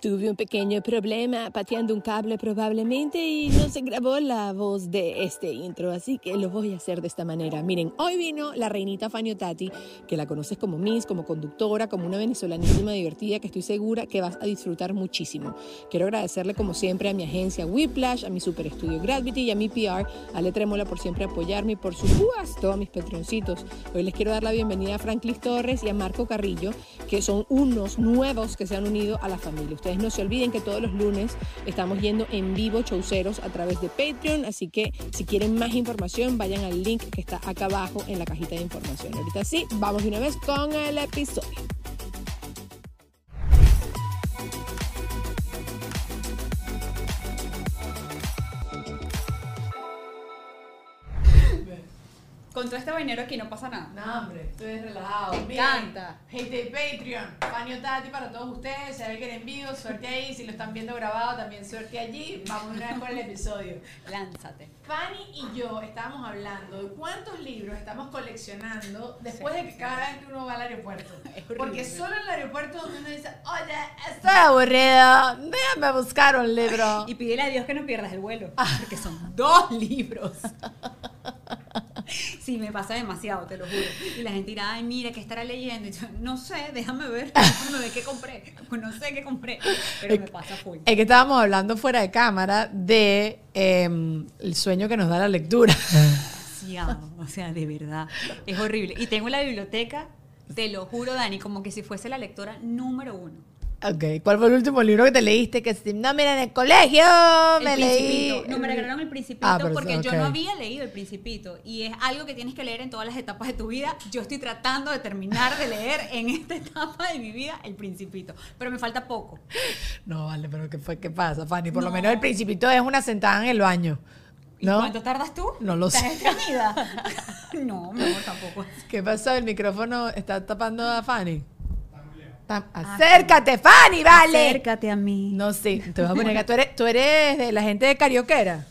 Tuve un pequeño problema pateando un cable probablemente y no se grabó la voz de este intro, así que lo voy a hacer de esta manera. Miren, hoy vino la reinita Fanny Tati, que la conoces como Miss, como conductora, como una venezolanísima divertida que estoy segura que vas a disfrutar muchísimo. Quiero agradecerle como siempre a mi agencia Whiplash, a mi super estudio Gravity y a mi PR, a Le Tremola por siempre apoyarme y por supuesto a mis patroncitos. Hoy les quiero dar la bienvenida a Franklin Torres y a Marco Carrillo, que son unos nuevos que se han unido a la familia. Ustedes no se olviden que todos los lunes estamos yendo en vivo showceros a través de Patreon, así que si quieren más información vayan al link que está acá abajo en la cajita de información. Ahorita sí, vamos de una vez con el episodio. Con todo este vainero aquí no pasa nada. No, hombre, estoy relajado. Me encanta. Gente de Patreon, Fanny Tati para todos ustedes. Si alguien en vivo, suerte ahí. Si lo están viendo grabado, también suerte allí. Vamos una vez con el episodio. Lánzate. Fanny y yo estábamos hablando de cuántos libros estamos coleccionando después de que cada vez que uno va al aeropuerto. Porque solo en el aeropuerto donde uno dice, oye, estoy aburrido, déjame buscar un libro. Y pídele a Dios que no pierdas el vuelo. Ah. Porque son dos libros. Sí, me pasa demasiado, te lo juro. Y la gente dirá, ay, mira, ¿qué estará leyendo? Y yo, no sé, déjame ver. Déjame ver qué compré. Pues no sé qué compré. Pero me pasa full. Es que estábamos hablando fuera de cámara de em, el sueño que nos da la lectura. Demasiado. O sea, de verdad. Es horrible. Y tengo la biblioteca, te lo juro, Dani, como que si fuese la lectora número uno. Ok, ¿cuál fue el último libro que te leíste? Que si- no, mira, en el colegio El me Principito. leí. No, me regalaron el Principito Ah, porque eso, yo no había leído el Principito. Y es algo que tienes que leer en todas las etapas de tu vida. Yo estoy tratando de terminar de leer en esta etapa de mi vida el Principito. Pero me falta poco. No, vale, pero ¿qué, fue, ¿qué pasa, Fanny? Por lo No. menos el principito es una sentada en el baño. ¿Y ¿No? cuánto tardas tú? No lo ¿Estás sé. estreñida? no, mi amor, tampoco. ¿Qué pasó? ¿El micrófono está tapando a Fanny? Tam- Ah, Acércate, Fanny, vale. Acércate a mí. No sé, te voy a poner acá. ¿Tú eres, tú eres de la gente de carioquera?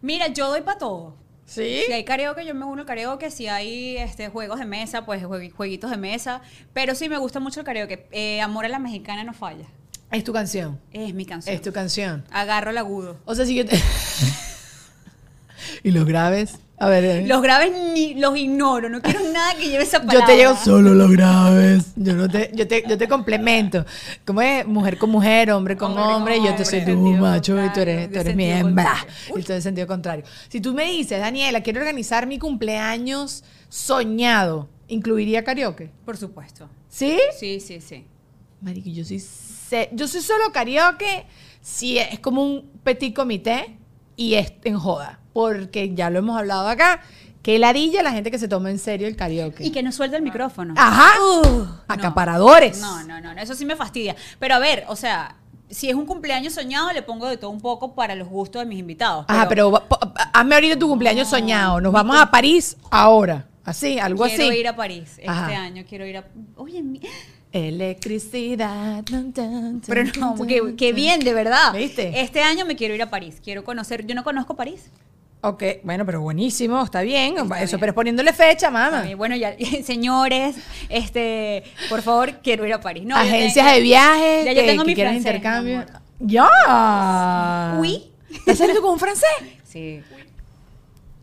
Mira, yo doy para todo. ¿Sí? Si hay karaoke, yo me uno al karaoke. Si hay este, juegos de mesa, pues jue- jueguitos de mesa. Pero sí me gusta mucho el karaoke. Eh, Amor a la mexicana no falla. Es tu canción. Es mi canción. Es tu canción. Agarro el agudo. O sea, si yo te... ¿Y los graves? A ver. eh. Los graves ni los ignoro, no quiero nada que lleve esa Yo palabra. te llevo solo los graves. Yo no te, yo te, yo te complemento. ¿Cómo es? Mujer con mujer, hombre con Hombre con hombre, y yo te soy tu macho y tú eres, tú eres mi hembra. Y tú de sentido contrario. Si tú me dices, Daniela, quiero organizar mi cumpleaños soñado, ¿incluiría karaoke? Por supuesto. ¿Sí? Sí, sí, sí. Marico, yo soy, ce- yo soy solo karaoke si es como un petit comité y es en joda. Porque ya lo hemos hablado acá, que ladilla la gente que se toma en serio el karaoke. Y que no suelta el micrófono. Ajá. Uh, Acaparadores. No, no, no, no, eso sí me fastidia. Pero a ver, o sea, si es un cumpleaños soñado, le pongo de todo un poco para los gustos de mis invitados. Ajá, pero hazme ahorita tu cumpleaños soñado. Nos vamos a París ahora. Así, algo quiero así. ir a París este Ajá. año. Quiero ir a. Oye, mi- Electricidad. Dun, dun, pero no, qué, bien, de verdad. ¿Viste? Este año me quiero ir a París. Quiero conocer. Yo no conozco París. Ok, bueno, pero buenísimo, está bien. Está Eso, bien. pero es poniéndole fecha, mamá. Bueno, ya, señores, este, por favor, quiero ir a París. No, yo Agencias tengo- de viajes Ya yo que, tengo que mi francés, intercambio. ¡Ya! Oui. ¿Estás saliendo con un francés? Sí.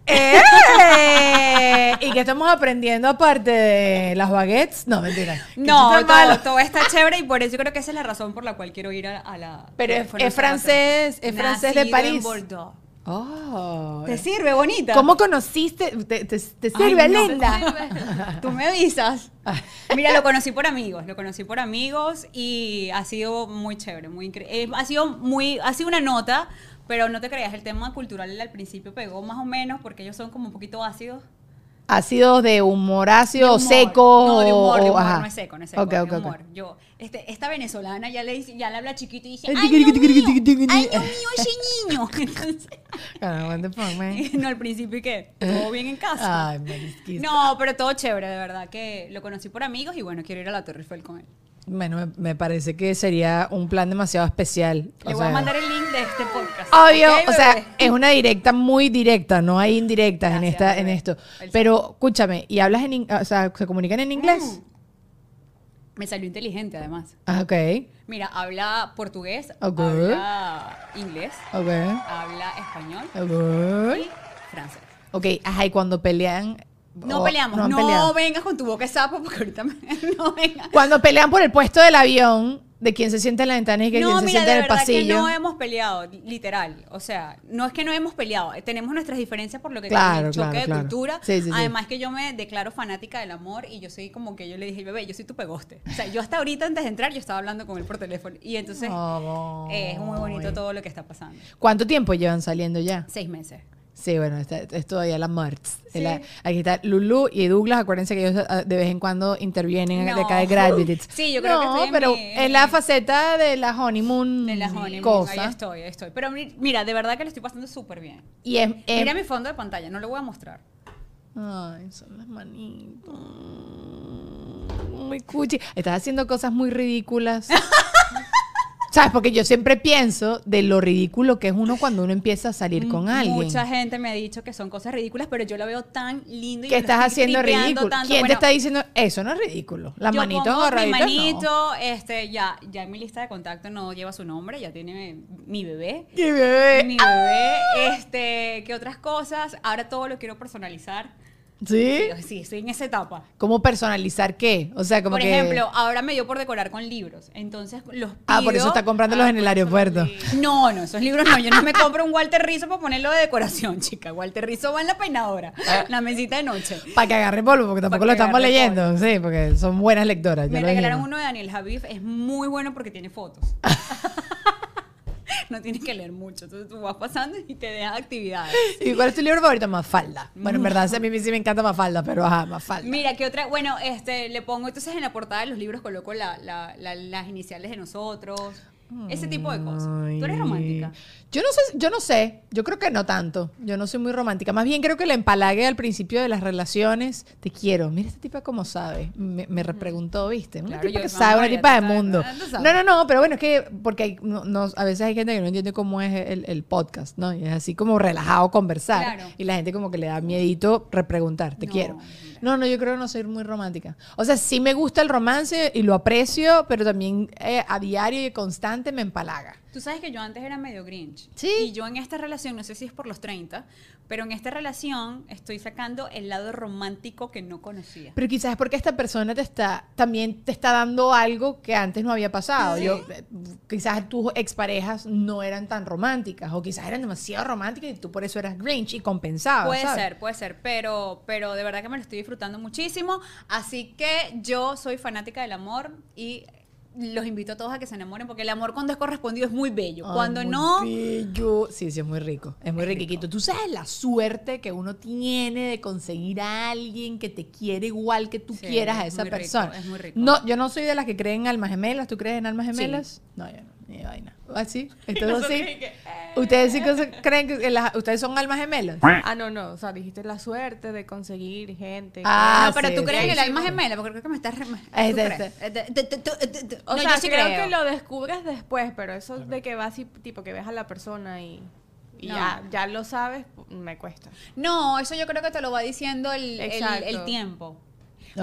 ¡Eh! ¿Y qué estamos aprendiendo aparte de las baguettes? No, mentira. No, todo, malo. todo está chévere y por eso creo que esa es la razón por la cual quiero ir a, a la. Pero es- francés- es francés de Nacido en París. Bordeaux. Oh. ¿Te sirve, bonita? ¿Cómo conociste? ¿Te, te, te Ay, sirve, no, linda? Tú me avisas. Mira, lo conocí por amigos, lo conocí por amigos y ha sido muy chévere, muy increíble. Ha sido muy, ha sido una nota, pero no te creas, el tema cultural al principio pegó más o menos porque ellos son como un poquito ácidos. ¿Ácido de humor ácido o De humor. seco? No, de humor, de o- humor, ajá. no es seco, no es seco, Ok, es ok, de humor. Yo, este, esta venezolana ya le dice, ya le habla chiquito y dice, El ay, Dios mío, ay. Dios mío, ese niño. Entonces, no, al principio, ¿y qué? ¿Todo bien en casa? Ay. No, pero todo chévere, de verdad, que lo conocí por amigos y bueno, quiero ir a la Torre Eiffel con él. Bueno, me, parece que sería un plan demasiado especial. Le O voy a mandar el link de este podcast. Obvio, ¿ok, o sea, es una directa muy directa, no hay indirectas en esta en esto. Pero escúchame, ¿y hablas en o sea, se comunican en inglés? Mm. Me salió inteligente, además. Ah, ok. Mira, habla portugués, Ok. habla inglés, Ok. habla español Ok. y francés. Ok, ajá, y cuando pelean No o- peleamos, no, vengas con tu boca de sapo porque ahorita me, no vengas. Cuando pelean por el puesto del avión, de quién se sienta en la ventana y que No, quién se mira, sienta de en el verdad que pasillo. no hemos peleado, literal. O sea, no es que no hemos peleado, eh, tenemos nuestras diferencias por lo que Claro, el choque claro, de claro. cultura. Sí, sí, sí. Además que yo me declaro fanática del amor y yo soy como que yo le dije, bebé, yo soy tu pegoste. O sea, yo hasta ahorita antes de entrar yo estaba hablando con él por teléfono y entonces eh, es muy bonito todo lo que está pasando. ¿Cuánto tiempo llevan saliendo ya? Seis meses. Sí, bueno, está- es todavía la Marts. Sí. La- aquí está Lulu y Douglas. Acuérdense que ellos ah, de vez en cuando intervienen de No. acá de Graduates. Sí, yo creo que estoy en pero mi- en la mi- faceta de la honeymoon, De la honeymoon, cosa. ahí estoy, ahí estoy. Pero mi- mira, de verdad que lo estoy pasando súper bien. Y es, es- Mira mi fondo de pantalla, no lo voy a mostrar. Ay, son las manitos. Muy cuchi. Estás haciendo cosas muy ridículas. ¿Sabes? Porque yo siempre pienso de lo ridículo que es uno cuando uno empieza a salir con alguien. Mucha gente me ha dicho que son cosas ridículas, pero yo lo veo tan lindo y que estás haciendo ridículo. tanto. ¿Quién te Bueno, está diciendo eso? No es ridículo. Las yo manitos pongo Mi agarraditas. no. manito, este, ya, ya en mi lista de contacto no lleva su nombre, ya tiene mi bebé. Y bebé. Mi bebé, este, ¿qué otras cosas? Ahora todo lo quiero personalizar. ¿Sí? Sí, estoy en esa etapa. ¿Cómo personalizar qué? O sea, como Por que... ejemplo, ahora me dio por decorar con libros. Entonces los pido. Ah, por eso está comprándolos en el aeropuerto. No, no, esos libros no. Yo no me compro un Walter Rizzo para ponerlo de decoración, chica. Walter Rizzo va en la peinadora, la mesita de noche. Para que agarre polvo, porque tampoco lo estamos leyendo. Sí, porque son buenas lectoras. Me regalaron uno de Daniel Javif, es muy bueno porque tiene fotos. no tienes que leer mucho, entonces tú vas pasando y te dejas actividades. ¿Y cuál es tu libro favorito? Mafalda. Bueno, en verdad, a mí sí me encanta Mafalda, pero ajá, Mafalda. Mira, ¿qué otra? Bueno, este, le pongo entonces en la portada de los libros coloco la- la- la- las iniciales de nosotros, ese tipo de cosas. ¿Tú eres romántica? Yo no sé, yo no sé, yo creo que no tanto. Yo no soy muy romántica. Más bien creo que el empalague al principio de las relaciones, te quiero. Mira esta tipa como sabe. Me, me repreguntó, ¿viste? Una Claro, tipa yo- que sabe, una tipa de mundo. No, no, no, pero bueno, es que porque hay- no- no- a veces hay gente que no entiende cómo es el, el podcast, ¿no? Y es así como relajado conversar. Claro. Y la gente como que le da miedito repreguntar, te No, quiero. No, no, yo creo que no soy muy romántica. O sea, sí me gusta el romance y lo aprecio, pero también eh, a diario y constante me empalaga. Tú sabes que yo antes era medio grinch. Sí. Y yo en esta relación, no sé si es por los 30, pero en esta relación estoy sacando el lado romántico que no conocía. Pero quizás es porque esta persona te está, también te está dando algo que antes no había pasado. Sí. Yo, eh, quizás tus exparejas no eran tan románticas o quizás eran demasiado románticas y tú por eso eras Grinch y compensabas. Puede ¿sabes? ser, puede ser, pero, pero de verdad que me lo estoy disfrutando muchísimo. Así que yo soy fanática del amor y los invito a todos a que se enamoren porque el amor cuando es correspondido es muy bello. Ay, cuando muy no, bello. Sí, sí, es muy rico. Es muy Es riquito. Tú sabes la suerte que uno tiene de conseguir a alguien que te quiere igual que tú Sí, quieras a es esa muy rico, persona. es muy rico. No, yo no soy de las que creen en almas gemelas. ¿Tú crees en almas Sí. gemelas? No, yo no. Ni de vaina. así. Entonces, nosotros sí. que, eh. ¿Ustedes sí que creen que las- ustedes son almas gemelas? Ah, no, no. O sea, dijiste la suerte de conseguir gente. que- Ah, no, pero sí, tú crees sí, en el sí, alma sí. gemela, porque creo que me estás... re- ¿tú de- O no, sea, yo sí creo, creo. que lo descubres después, pero eso de que vas y tipo que ves a la persona y, y No. ya, ya lo sabes, me cuesta. No, eso yo creo que te lo va diciendo el, el tiempo.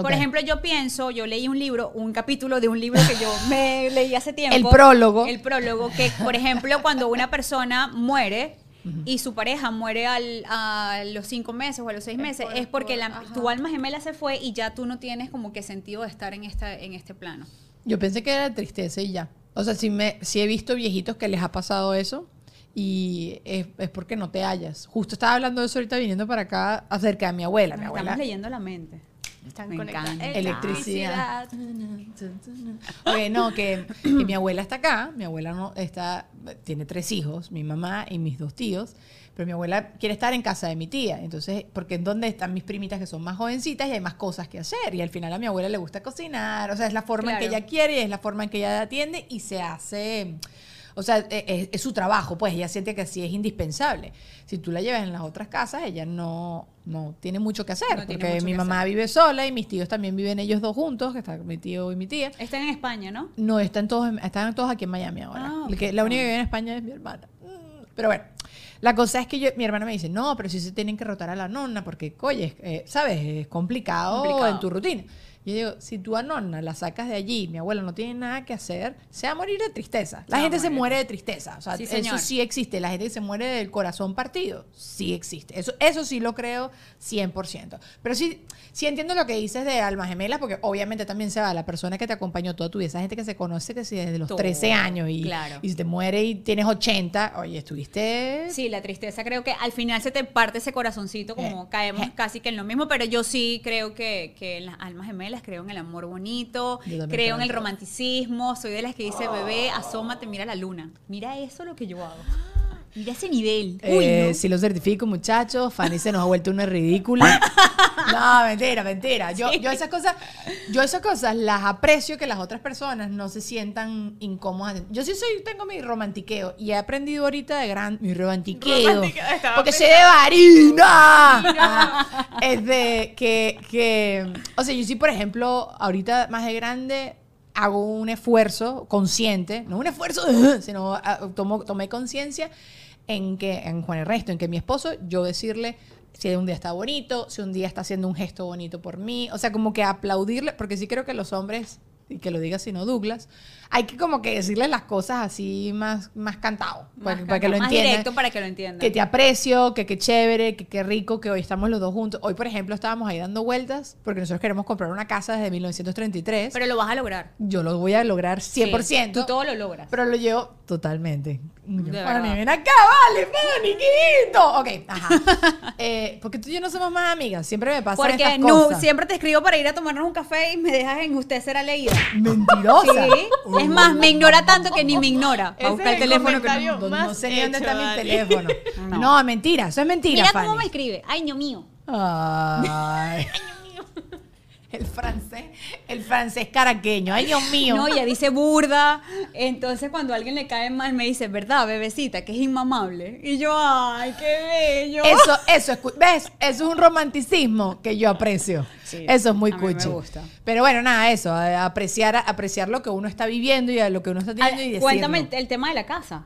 Por ejemplo, yo pienso, yo leí un libro, un capítulo de un libro que yo me leí hace tiempo. El prólogo. El prólogo, que por ejemplo, cuando una persona muere y su pareja muere al- a los cinco meses o a los seis Es meses, por- es porque por- la- tu alma gemela se fue y ya tú no tienes como que sentido de estar en, esta, en este plano. Yo pensé que era tristeza y ya. O sea, sí, me, sí he visto viejitos que les ha pasado eso y es, es porque no te hallas. Justo estaba hablando de eso ahorita viniendo para acá acerca de mi abuela. Mi Nos abuela estamos leyendo la mente. Están Me conectadas. encanta. Electricidad. Oye, no, que, que mi abuela está acá, mi abuela no está, tiene tres hijos, mi mamá y mis dos tíos, pero mi abuela quiere estar en casa de mi tía, entonces, porque es donde están mis primitas que son más jovencitas y hay más cosas que hacer, y al final a mi abuela le gusta cocinar, o sea, es la forma en que ella quiere y es la forma en que ella atiende y se hace... O sea, e- es, es su trabajo, pues ella siente que así es indispensable. Si tú la llevas en las otras casas, ella no, no tiene mucho que hacer, No porque mi mamá hacer. vive sola y mis tíos también viven ellos dos juntos, que están mi tío y mi tía. Están en España, ¿no? No, están todos, están todos aquí en Miami ahora. Ah, que- la única que vive en España es mi hermana. Mm, Pero bueno, la cosa es que yo, mi hermana me dice, no, pero si se tienen que rotar a la nonna, porque, oye, eh, ¿sabes? Es complicado, Complicado. en tu rutina. Yo digo, si tú a nonna la sacas de allí, mi abuela no tiene nada que hacer, se va a morir de tristeza. La Se gente se muere de tristeza. O sea, Sí, eso sí existe. La gente que se muere del corazón partido, sí existe. Eso, eso sí lo creo 100%. Pero sí, sí entiendo lo que dices de almas gemelas, porque obviamente también se va la persona que te acompañó toda tu vida. Esa gente que se conoce que si desde los Todo, 13 años y, claro. y si te muere y tienes 80, oye, estuviste... Sí, la tristeza creo que al final se te parte ese corazoncito, como Eh, caemos eh. casi que en lo mismo, pero yo sí creo que, que en las almas gemelas creo en el amor bonito, creo creo en el romanticismo, soy de las que dice, bebé, asómate, mira la luna. Mira eso lo que yo hago. Mira ese nivel. Uy, Eh, no. Sí lo certifico, muchachos. Fanny se nos ha vuelto una ridícula. No, mentira, mentira. Yo, yo esas cosas, yo esas cosas las aprecio que las otras personas no se sientan incómodas. Yo sí soy, tengo mi romantiqueo y he aprendido ahorita de gran mi romantiqueo. Romantiqueo, porque pensando. de varina. Es de que, que, o sea, yo sí, por ejemplo, ahorita más de grande hago un esfuerzo consciente, no un esfuerzo, sino ah, tomo, tomé conciencia en que, en Juan Ernesto, en que mi esposo, yo decirle si un día está bonito, si un día está haciendo un gesto bonito por mí, o sea, como que aplaudirle, porque sí creo que los hombres, y que lo diga sino Douglas, hay que como que decirles las cosas así más, más cantado, para, Más para que lo más entiendan. directo para que lo entiendan. Que te aprecio, que qué chévere, que qué rico que hoy estamos los dos juntos. Hoy, por ejemplo, estábamos ahí dando vueltas porque nosotros queremos comprar una casa desde 1933. Pero lo vas a lograr. yo lo voy a lograr 100%. Sí, tú todo lo logras. Pero lo llevo totalmente. Fanny, verdad. ven acá, vale, Fanny, quito. Ok, ajá. Eh, porque tú y yo no somos más amigas. Siempre me pasa Porque estas no, cosas. siempre te escribo para ir a tomarnos un café y me dejas en usted será leída. Mentirosa. Sí. Es más, me ignora tanto que ni me ignora. Para buscar el el teléfono que no- No, no sé ni dónde está mi teléfono. No. No. mentira. Eso es mentira, Mira Fanny. cómo me escribe. Ay, Dios mío. Ay. El francés, el francés caraqueño. Ay, Dios mío. No, ella dice burda. Entonces, cuando a alguien le cae mal, me dice, ¿verdad, bebecita? Que es inmamable. Y yo, ay, qué bello. Eso, eso es, ¿ves? Eso es un romanticismo que yo aprecio. Sí, eso es muy mí me cuchi. gusta. Pero bueno, nada, eso, apreciar, apreciar lo que uno está viviendo y a lo que uno está Ah, teniendo y decirlo. Cuéntame el, el tema de la casa.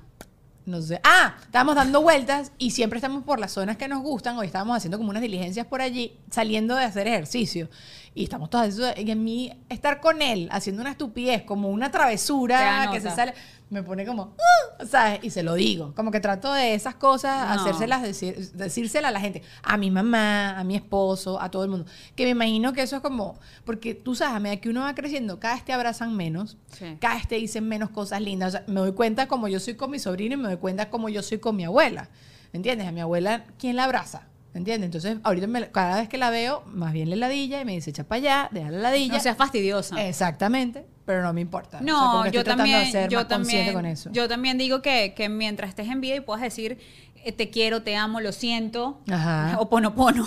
No sé. Ah, estábamos dando vueltas y siempre estamos por las zonas que nos gustan. Hoy estábamos haciendo como unas diligencias por allí, saliendo de hacer ejercicio. Y estamos todas. Y a mí, estar con él haciendo una estupidez, como una travesura que se sale, me pone como. "Ah", ¿Sabes? Y se lo digo. Como que trato de esas cosas, No. hacérselas, decir, decírselas a la gente. A mi mamá, a mi esposo, a todo el mundo. Que me imagino que eso es como. Porque tú sabes, a medida que uno va creciendo, cada vez te abrazan menos. Sí. Cada vez te dicen menos cosas lindas. O sea, me doy cuenta como yo soy con mi sobrino y me doy cuenta como yo soy con mi abuela. ¿Entiendes? A mi abuela, ¿quién la abraza? ¿Entiendes? Entonces, ahorita me- cada vez que la veo, más bien le ladilla y me dice, echa para allá, deja la ladilla. No seas fastidiosa. Exactamente, pero no me importa. O sea, No, que estoy yo también, ser yo también, con eso. yo también digo que, que mientras estés en vida y puedas decir eh, te quiero, te amo, lo siento, Ajá. o pono pono.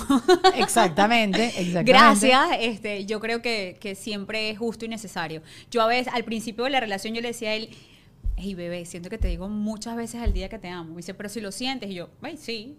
Exactamente, exactamente. Gracias, este, yo creo que, que siempre es justo y necesario. Yo a veces, al principio de la relación, yo le decía a él, hey bebé, siento que te digo muchas veces al día que te amo. Me dice, pero si lo sientes, y yo, ay, sí.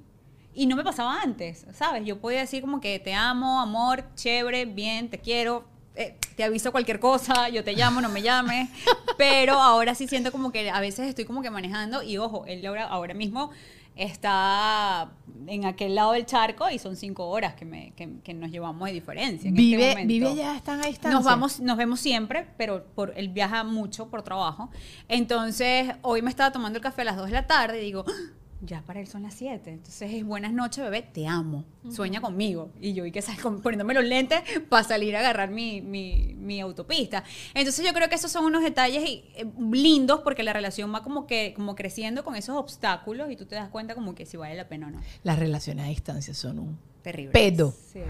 Y no me pasaba antes, ¿sabes? Yo podía decir como que te amo, amor, chévere, bien, te quiero, eh, te aviso cualquier cosa, yo te llamo, no me llames. Pero ahora sí siento como que a veces estoy como que manejando y ojo, él ahora, ahora mismo está en aquel lado del charco y son cinco horas que, me, que, que nos llevamos de diferencia. en este Vive, momento. vive ya, están a distancia. Nos vamos, nos vemos siempre, pero por, él viaja mucho por trabajo. Entonces, hoy me estaba tomando el café a las 2 de la tarde y digo, "Ah, ya para él son las 7. Entonces es buenas noches, bebé, te amo. Sueña conmigo. Y yo vi que con- poniéndome los lentes para salir a agarrar mi, mi, mi autopista. Entonces yo creo que esos son unos detalles y, eh, lindos porque la relación va como que como creciendo con esos obstáculos y tú te das cuenta como que si vale la pena o no. Las relaciones a distancia son un Terrible. pedo. Sí.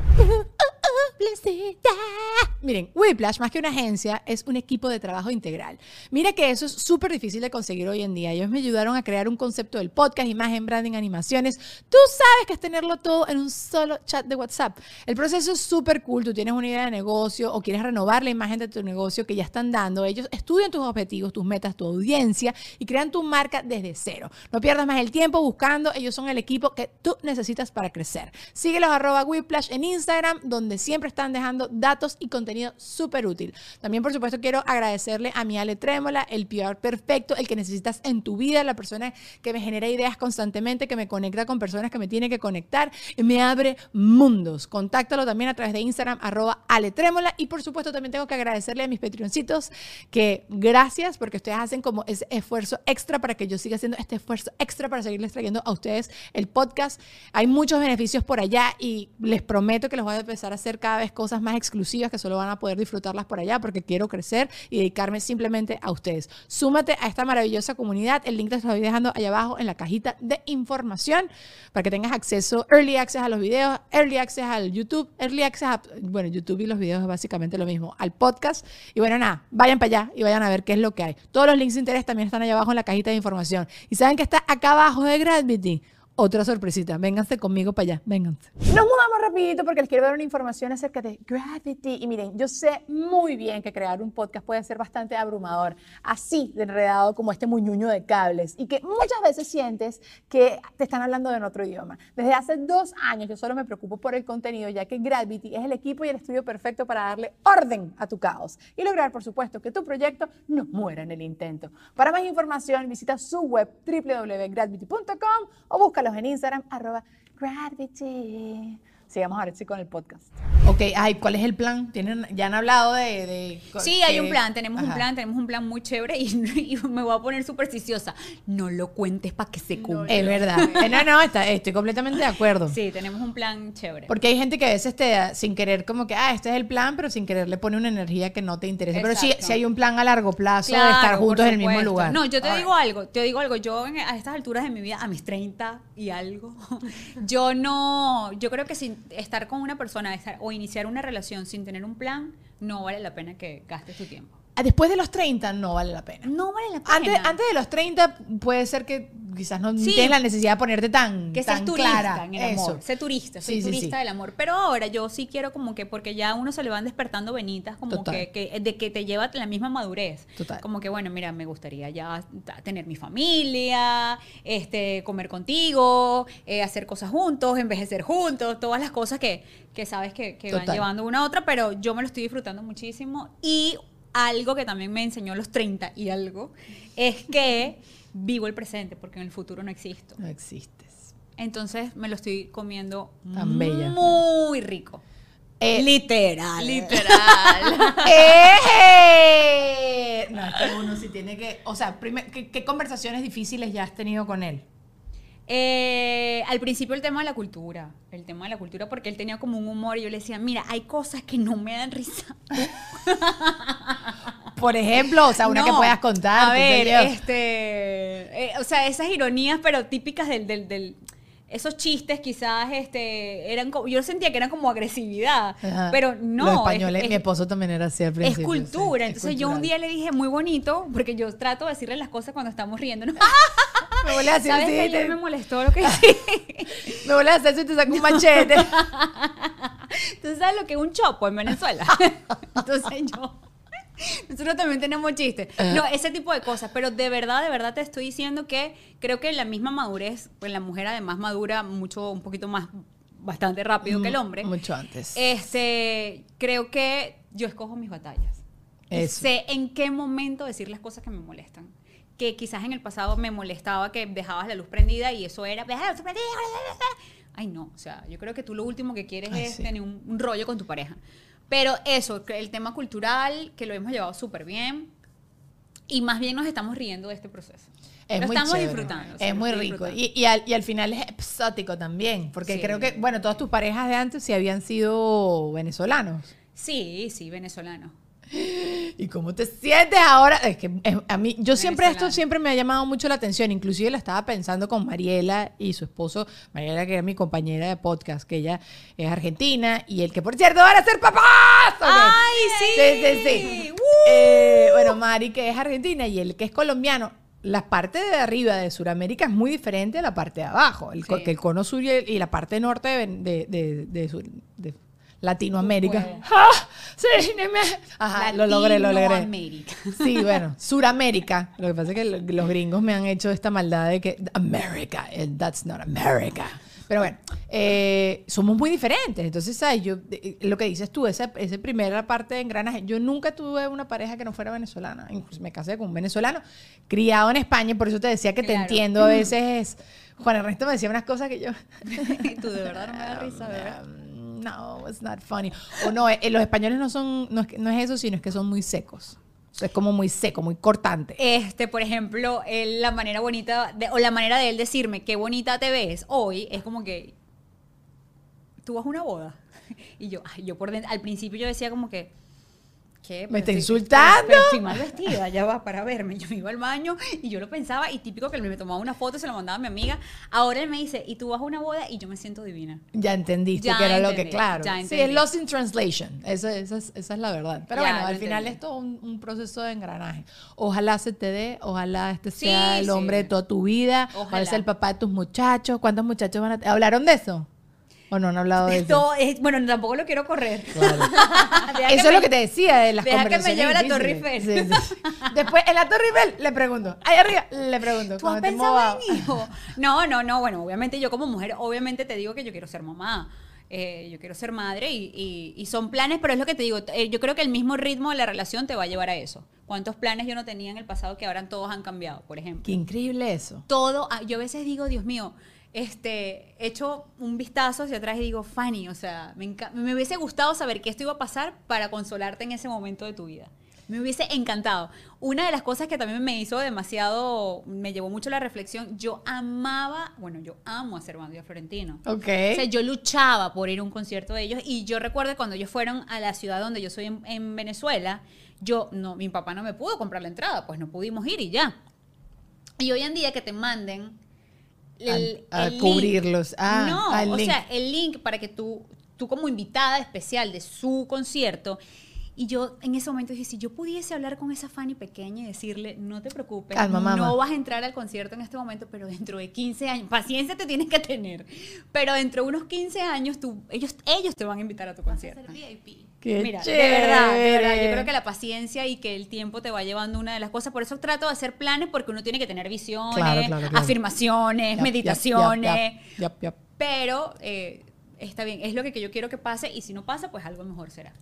Miren, Whiplash, más que una agencia, es un equipo de trabajo integral. Mira que eso es súper difícil de conseguir hoy en día. Ellos me ayudaron a crear un concepto del podcast, imagen, branding, animaciones. Tú sabes que es tenerlo todo en un solo chat de WhatsApp. El proceso es súper cool. Tú tienes una idea de negocio o quieres renovar la imagen de tu negocio que ya están dando. Ellos estudian tus objetivos, tus metas, tu audiencia y crean tu marca desde cero. No pierdas más el tiempo buscando. Ellos son el equipo que tú necesitas para crecer. Síguelos arroba Whiplash en Instagram, donde siempre están dejando datos y contenido súper útil. También, por supuesto, quiero agradecerle a mi Ale Trémola, el PR perfecto, el que necesitas en tu vida, la persona que me genera ideas constantemente, que me conecta con personas que me tiene que conectar y me abre mundos. Contáctalo también a través de Instagram, arroba Ale Trémola. Y, por supuesto, también tengo que agradecerle a mis Patreoncitos que gracias porque ustedes hacen como ese esfuerzo extra para que yo siga haciendo este esfuerzo extra para seguirles trayendo a ustedes el podcast. Hay muchos beneficios por allá y les prometo que les voy a empezar a hacer cada vez cosas más exclusivas que solo van a poder disfrutarlas por allá porque quiero crecer y dedicarme simplemente a ustedes. Súmate a esta maravillosa comunidad. El link te lo estoy dejando allá abajo en la cajita de información para que tengas acceso, early access a los videos, early access al YouTube, early access a, bueno, YouTube y los videos es básicamente lo mismo, al podcast. Y bueno, nada, vayan para allá y vayan a ver qué es lo que hay. Todos los links de interés también están allá abajo en la cajita de información. Y saben que está acá abajo de Gravity. Otra sorpresita, vénganse conmigo para allá, vénganse. Nos mudamos rapidito porque les quiero dar una información acerca de Gravity. Y miren, yo sé muy bien que crear un podcast puede ser bastante abrumador, así de enredado como este muñuño de cables, y que muchas veces sientes que te están hablando en otro idioma. Desde hace dos años yo solo me preocupo por el contenido, ya que Gravity es el equipo y el estudio perfecto para darle orden a tu caos y lograr, por supuesto, que tu proyecto no muera en el intento. Para más información, visita su web www.gravity.com o en Instagram, arroba Gravity. Sigamos ahora sí con el podcast. Ok, ay, ¿cuál es el plan? ¿Tienen, ya han hablado de... de Sí, hay un plan, tenemos un plan, tenemos un plan muy chévere y, y me voy a poner supersticiosa. No lo cuentes para que se cumpla. Es verdad. Eh, no, no, está- estoy completamente de acuerdo. Sí, tenemos un plan chévere. Porque hay gente que a veces te da, sin querer, como que, ah, este es el plan, pero sin querer le pone una energía que no te interesa. Pero sí, sí hay un plan a largo plazo de estar juntos en el mismo lugar. No, yo te All digo algo, te digo algo, yo en- a estas alturas de mi vida, a mis 30 y algo, yo no, yo creo que sin estar con una persona o iniciar una relación sin tener un plan, no vale la pena que gastes tu tiempo. Ah, Después de los 30 no vale la pena. No vale la pena. Antes, antes de los 30 puede ser que quizás no Sí. tienes la necesidad de ponerte tan, que tan seas turista clara. en el amor. Eso. Sé turista, soy Sí, turista sí. del amor. Pero ahora yo sí quiero como que, porque ya a uno se le van despertando venitas, como que, que- de que te lleva la misma madurez. Total. Como que, bueno, mira, me gustaría ya tener mi familia, este, comer contigo, eh, hacer cosas juntos, envejecer juntos, todas las cosas que, que sabes que, que van llevando una a otra, pero yo me lo estoy disfrutando muchísimo. Y algo que también me enseñó los 30 y algo, es que vivo el presente, porque en el futuro no existo. No existes. Entonces me lo estoy comiendo Tan bella. muy rico. Eh, Literal. Literal. ¡Eh! No, es que uno sí tiene que. O sea, primer- ¿qué, qué conversaciones difíciles ya has tenido con él? Eh, al principio el tema de la cultura, el tema de la cultura, porque él tenía como un humor y yo le decía, mira, hay cosas que no me dan risa. Por ejemplo, o sea, una que puedas contar. A ver, este, eh, o sea, esas ironías, pero típicas del, del, del- esos chistes quizás, este, eran, yo sentía que eran como agresividad, Ajá. pero no. Los es- españoles, es- mi esposo también era así al Es principio. cultura. sí, Entonces es yo un día le dije muy bonito, porque yo trato de decirle las cosas cuando estamos riendo. Me hacer ¿Sabes que ayer me molestó lo que sí? me hacer eso y te saco un machete. ¿Tú sabes lo que es un chopo en Venezuela? Entonces yo... Nosotros también tenemos chistes. No, ese tipo de cosas. Pero de verdad, de verdad te estoy diciendo que creo que la misma madurez, pues la mujer además madura mucho, un poquito más, bastante rápido que el hombre. Mucho antes. Este, creo que yo escojo mis batallas. Eso. Sé en qué momento decir las cosas que me molestan. Que quizás en el pasado me molestaba que dejabas la luz prendida y eso era, deja la luz prendida. Ay, no. O sea, yo creo que tú lo último que quieres Ay, es sí. tener un, un rollo con tu pareja. Pero eso, el tema cultural, que lo hemos llevado súper bien. Y más bien nos estamos riendo de este proceso. Es lo muy estamos chévere. disfrutando. o sea, Es muy rico. Y, y al, y al final es exótico también. Porque Sí. creo que, bueno, todas tus parejas de antes sí habían sido venezolanos. Sí, sí, venezolano. ¿Y cómo te sientes ahora? Es que es- a mí, yo siempre esto siempre me ha llamado mucho la atención. Inclusive la estaba pensando con Mariela y su esposo, Mariela que era mi compañera de podcast, que ella es argentina y el que por cierto van a ser papás. ¡Ay, sí! Sí, sí, sí. ¡Uh! Eh, bueno, Mari que es argentina y el que es colombiano. La parte de arriba de Sudamérica es muy diferente a la parte de abajo. El, Sí. que el cono sur y, el- y la parte norte de, de- de- de Latinoamérica. puedes. ¡Ah! Sí, no Ajá, lo logré, lo logré. Latinoamérica. Sí, bueno, Suramérica. Lo que pasa es que lo- los gringos me han hecho esta maldad de que America, and that's not America. Pero bueno, eh, somos muy diferentes. Entonces, ¿sabes? Yo, eh, lo que dices tú, esa, esa primera parte de engranaje, yo nunca tuve una pareja que no fuera venezolana. Incluso me casé con un venezolano, criado en España, por eso te decía que te entiendo a veces. Juan Ernesto me decía unas cosas que yo... Tú de verdad no me da risa, ¿verdad? No, it's not funny. O no, eh, los españoles no son, no es, no es eso, sino es que son muy secos. Es como muy seco, muy cortante. Este, por ejemplo, él, la manera bonita, de- o la manera de él decirme qué bonita te ves hoy, es como que tú vas a una boda. Y yo, yo por dentro, al principio yo decía como que, ¿qué? Me está insultando. Pero, estoy mal vestida, ya va para verme. Yo me iba al baño y yo lo pensaba, y típico que él me tomaba una foto, se la mandaba a mi amiga. Ahora él me dice, y tú vas a una boda y yo me siento divina. Ya entendiste Ya que era lo que, claro. ya sí, es lost in translation. Esa, esa es, esa es la verdad. Pero Ya, bueno, al final entendí. es todo un, un proceso de engranaje. Ojalá se te dé, ojalá este Sí, sea el sí. hombre de toda tu vida, ojalá sea el papá de tus muchachos. ¿Cuántos muchachos van a ¿Hablaron de eso? ¿O no han hablado de eso? Es- bueno, tampoco lo quiero correr. Claro. Eso es lo que te decía de las deja que me lleve a la Torre. Eiffel. Sí, sí. Después, en la Torre Eiffel, le pregunto. Ahí arriba, le pregunto. ¿Tú has pensado en hijo? No, no, no. Bueno, obviamente yo como mujer, obviamente te digo que yo quiero ser mamá. Eh, yo quiero ser madre y, y- y son planes, pero es lo que te digo. eh, yo creo que el mismo ritmo de la relación te va a llevar a eso. ¿Cuántos planes yo no tenía en el pasado que ahora todos han cambiado, por ejemplo? Qué increíble eso. todo, ah, yo a veces digo, Dios mío, este, echo un vistazo hacia atrás y digo, Fanny, o sea, me, me hubiese gustado saber que esto iba a pasar para consolarte en ese momento de tu vida. Me hubiese encantado. Una de las cosas que también me hizo demasiado, me llevó mucho la reflexión, yo amaba, bueno, yo amo a Servando Florentino. Ok. O sea, yo luchaba por ir a un concierto de ellos y yo recuerdo cuando ellos fueron a la ciudad donde yo soy en, en Venezuela, yo, no, mi papá no me pudo comprar la entrada, pues no pudimos ir y ya. Y hoy en día que te manden el, a el link. cubrirlos. Ah, no, al o link. sea, el link para que tú, tú como invitada especial de su concierto, y yo en ese momento dije, si yo pudiese hablar con esa Fanny pequeña y decirle, no te preocupes, Calma, no vas a entrar al concierto en este momento, pero dentro de 15 años, paciencia te tienes que tener, pero dentro de unos 15 años tú, ellos, ellos te van a invitar a tu concierto. Qué Mira, de verdad, de verdad, yo creo que la paciencia y que el tiempo te va llevando una de las cosas. Por eso trato de hacer planes porque uno tiene que tener visiones, Claro, claro, claro. afirmaciones, meditaciones. Pero eh, está bien, es lo que yo quiero que pase y si no pasa, pues algo mejor será.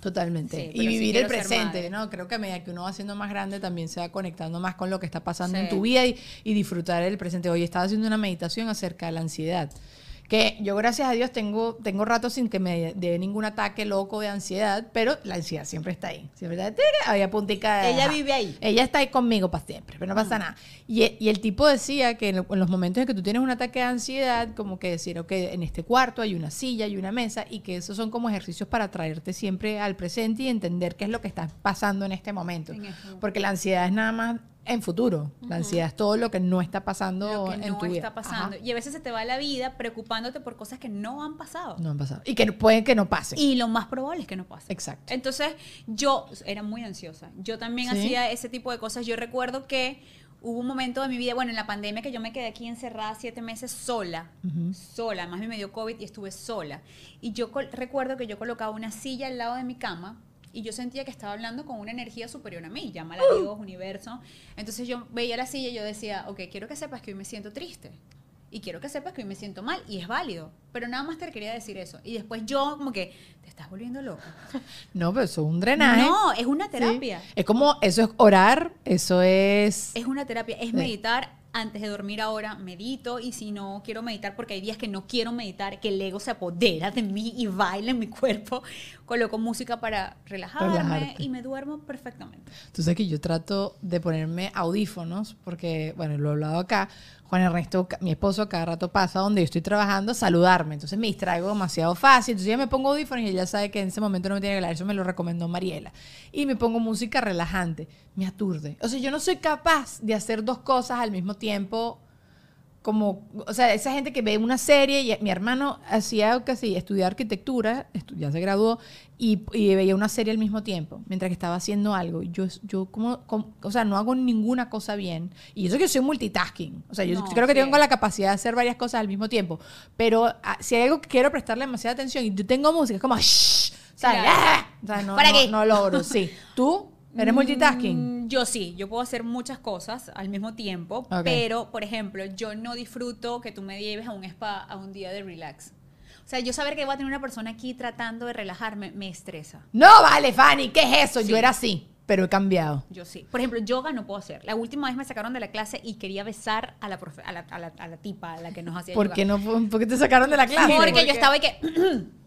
Totalmente. Sí, y sí vivir el presente. ¿no? Creo que a medida que uno va siendo más grande también se va conectando más con lo que está pasando Sí. en tu vida y, y disfrutar el presente. Hoy estaba haciendo una meditación acerca de la ansiedad. Que yo, gracias a Dios, tengo, tengo rato sin que me dé ningún ataque loco de ansiedad, pero la ansiedad siempre está ahí. Siempre está ahí, a puntica Ella vive ahí. Ella está ahí conmigo para siempre, pero no pasa nada. Y, y el tipo decía que en, lo- en los momentos en que tú tienes un ataque de ansiedad, como que decir, ok, en este cuarto hay una silla y una mesa, y que esos son como ejercicios para traerte siempre al presente y entender qué es lo que está pasando en este momento. En este momento. Porque la ansiedad es nada más en futuro. La ansiedad es todo lo que no está pasando Lo que en no tu vida. está pasando. Ajá. Y a veces se te va la vida preocupándote por cosas que no han pasado. No han pasado. Y que pueden que no pasen. Y lo más probable es que no pase. Exacto. Entonces, yo era muy ansiosa. Yo también ¿Sí? hacía ese tipo de cosas. Yo recuerdo que hubo un momento de mi vida, bueno, en la pandemia, que yo me quedé aquí encerrada siete meses sola. Sola. Más me dio COVID y estuve sola. Y yo recuerdo que yo colocaba una silla al lado de mi cama y yo sentía que estaba hablando con una energía superior a mí, llámala Dios, universo. Entonces yo veía la silla y yo decía, ok, quiero que sepas que hoy me siento triste. Y quiero que sepas que hoy me siento mal. Y es válido. Pero nada más te quería decir eso. Y después yo como que, te estás volviendo loco. No, pero eso es un drenaje. No, es una Sí. terapia. Es como, eso es orar, eso es... Es una terapia, es meditar antes de dormir ahora, medito y si no quiero meditar porque hay días que no quiero meditar, que el ego se apodera de mí y baila en mi cuerpo, coloco música para relajarme Relajarte. y me duermo perfectamente. Tú sabes que yo trato de ponerme audífonos, porque, bueno, lo he hablado acá. Juan Ernesto, mi esposo, cada rato pasa donde yo estoy trabajando a saludarme. Entonces me distraigo demasiado fácil. Entonces yo me pongo audífonos y ella sabe que en ese momento no me tiene que hablar. Eso me lo recomendó Mariela. Y me pongo música relajante. Me aturde. O sea, yo no soy capaz de hacer dos cosas al mismo tiempo como, o sea, esa gente que ve una serie, y mi hermano hacía casi estudiar arquitectura, ya se graduó, y, y veía una serie al mismo tiempo, mientras que estaba haciendo algo. Yo, yo como, como- o sea, no hago ninguna cosa bien. Y eso que soy multitasking. O sea, yo No, creo que sí. tengo la capacidad de hacer varias cosas al mismo tiempo. Pero ah, si hay algo que quiero prestarle demasiada atención y yo tengo música, es como, shh, o sea, Claro. ¡ah! O sea, no, ¿Para no- no logro, sí. ¿Tú? ¿Eres multitasking? Mm, Yo sí, yo puedo hacer muchas cosas al mismo tiempo, Ok. pero, por ejemplo, yo no disfruto que tú me lleves a un spa a un día de relax. O sea, yo saber que va a tener una persona aquí tratando de relajarme me estresa. No, vale, Fanny, ¿qué es eso? Sí. Yo era así, pero he cambiado. Yo sí. Por ejemplo, yoga no puedo hacer. La última vez me sacaron de la clase y quería besar a la, profe- a la, a la- a la tipa, a la que nos hacía ¿Por yoga. qué no? ¿Por qué te sacaron de la clase? Porque yo estaba y que...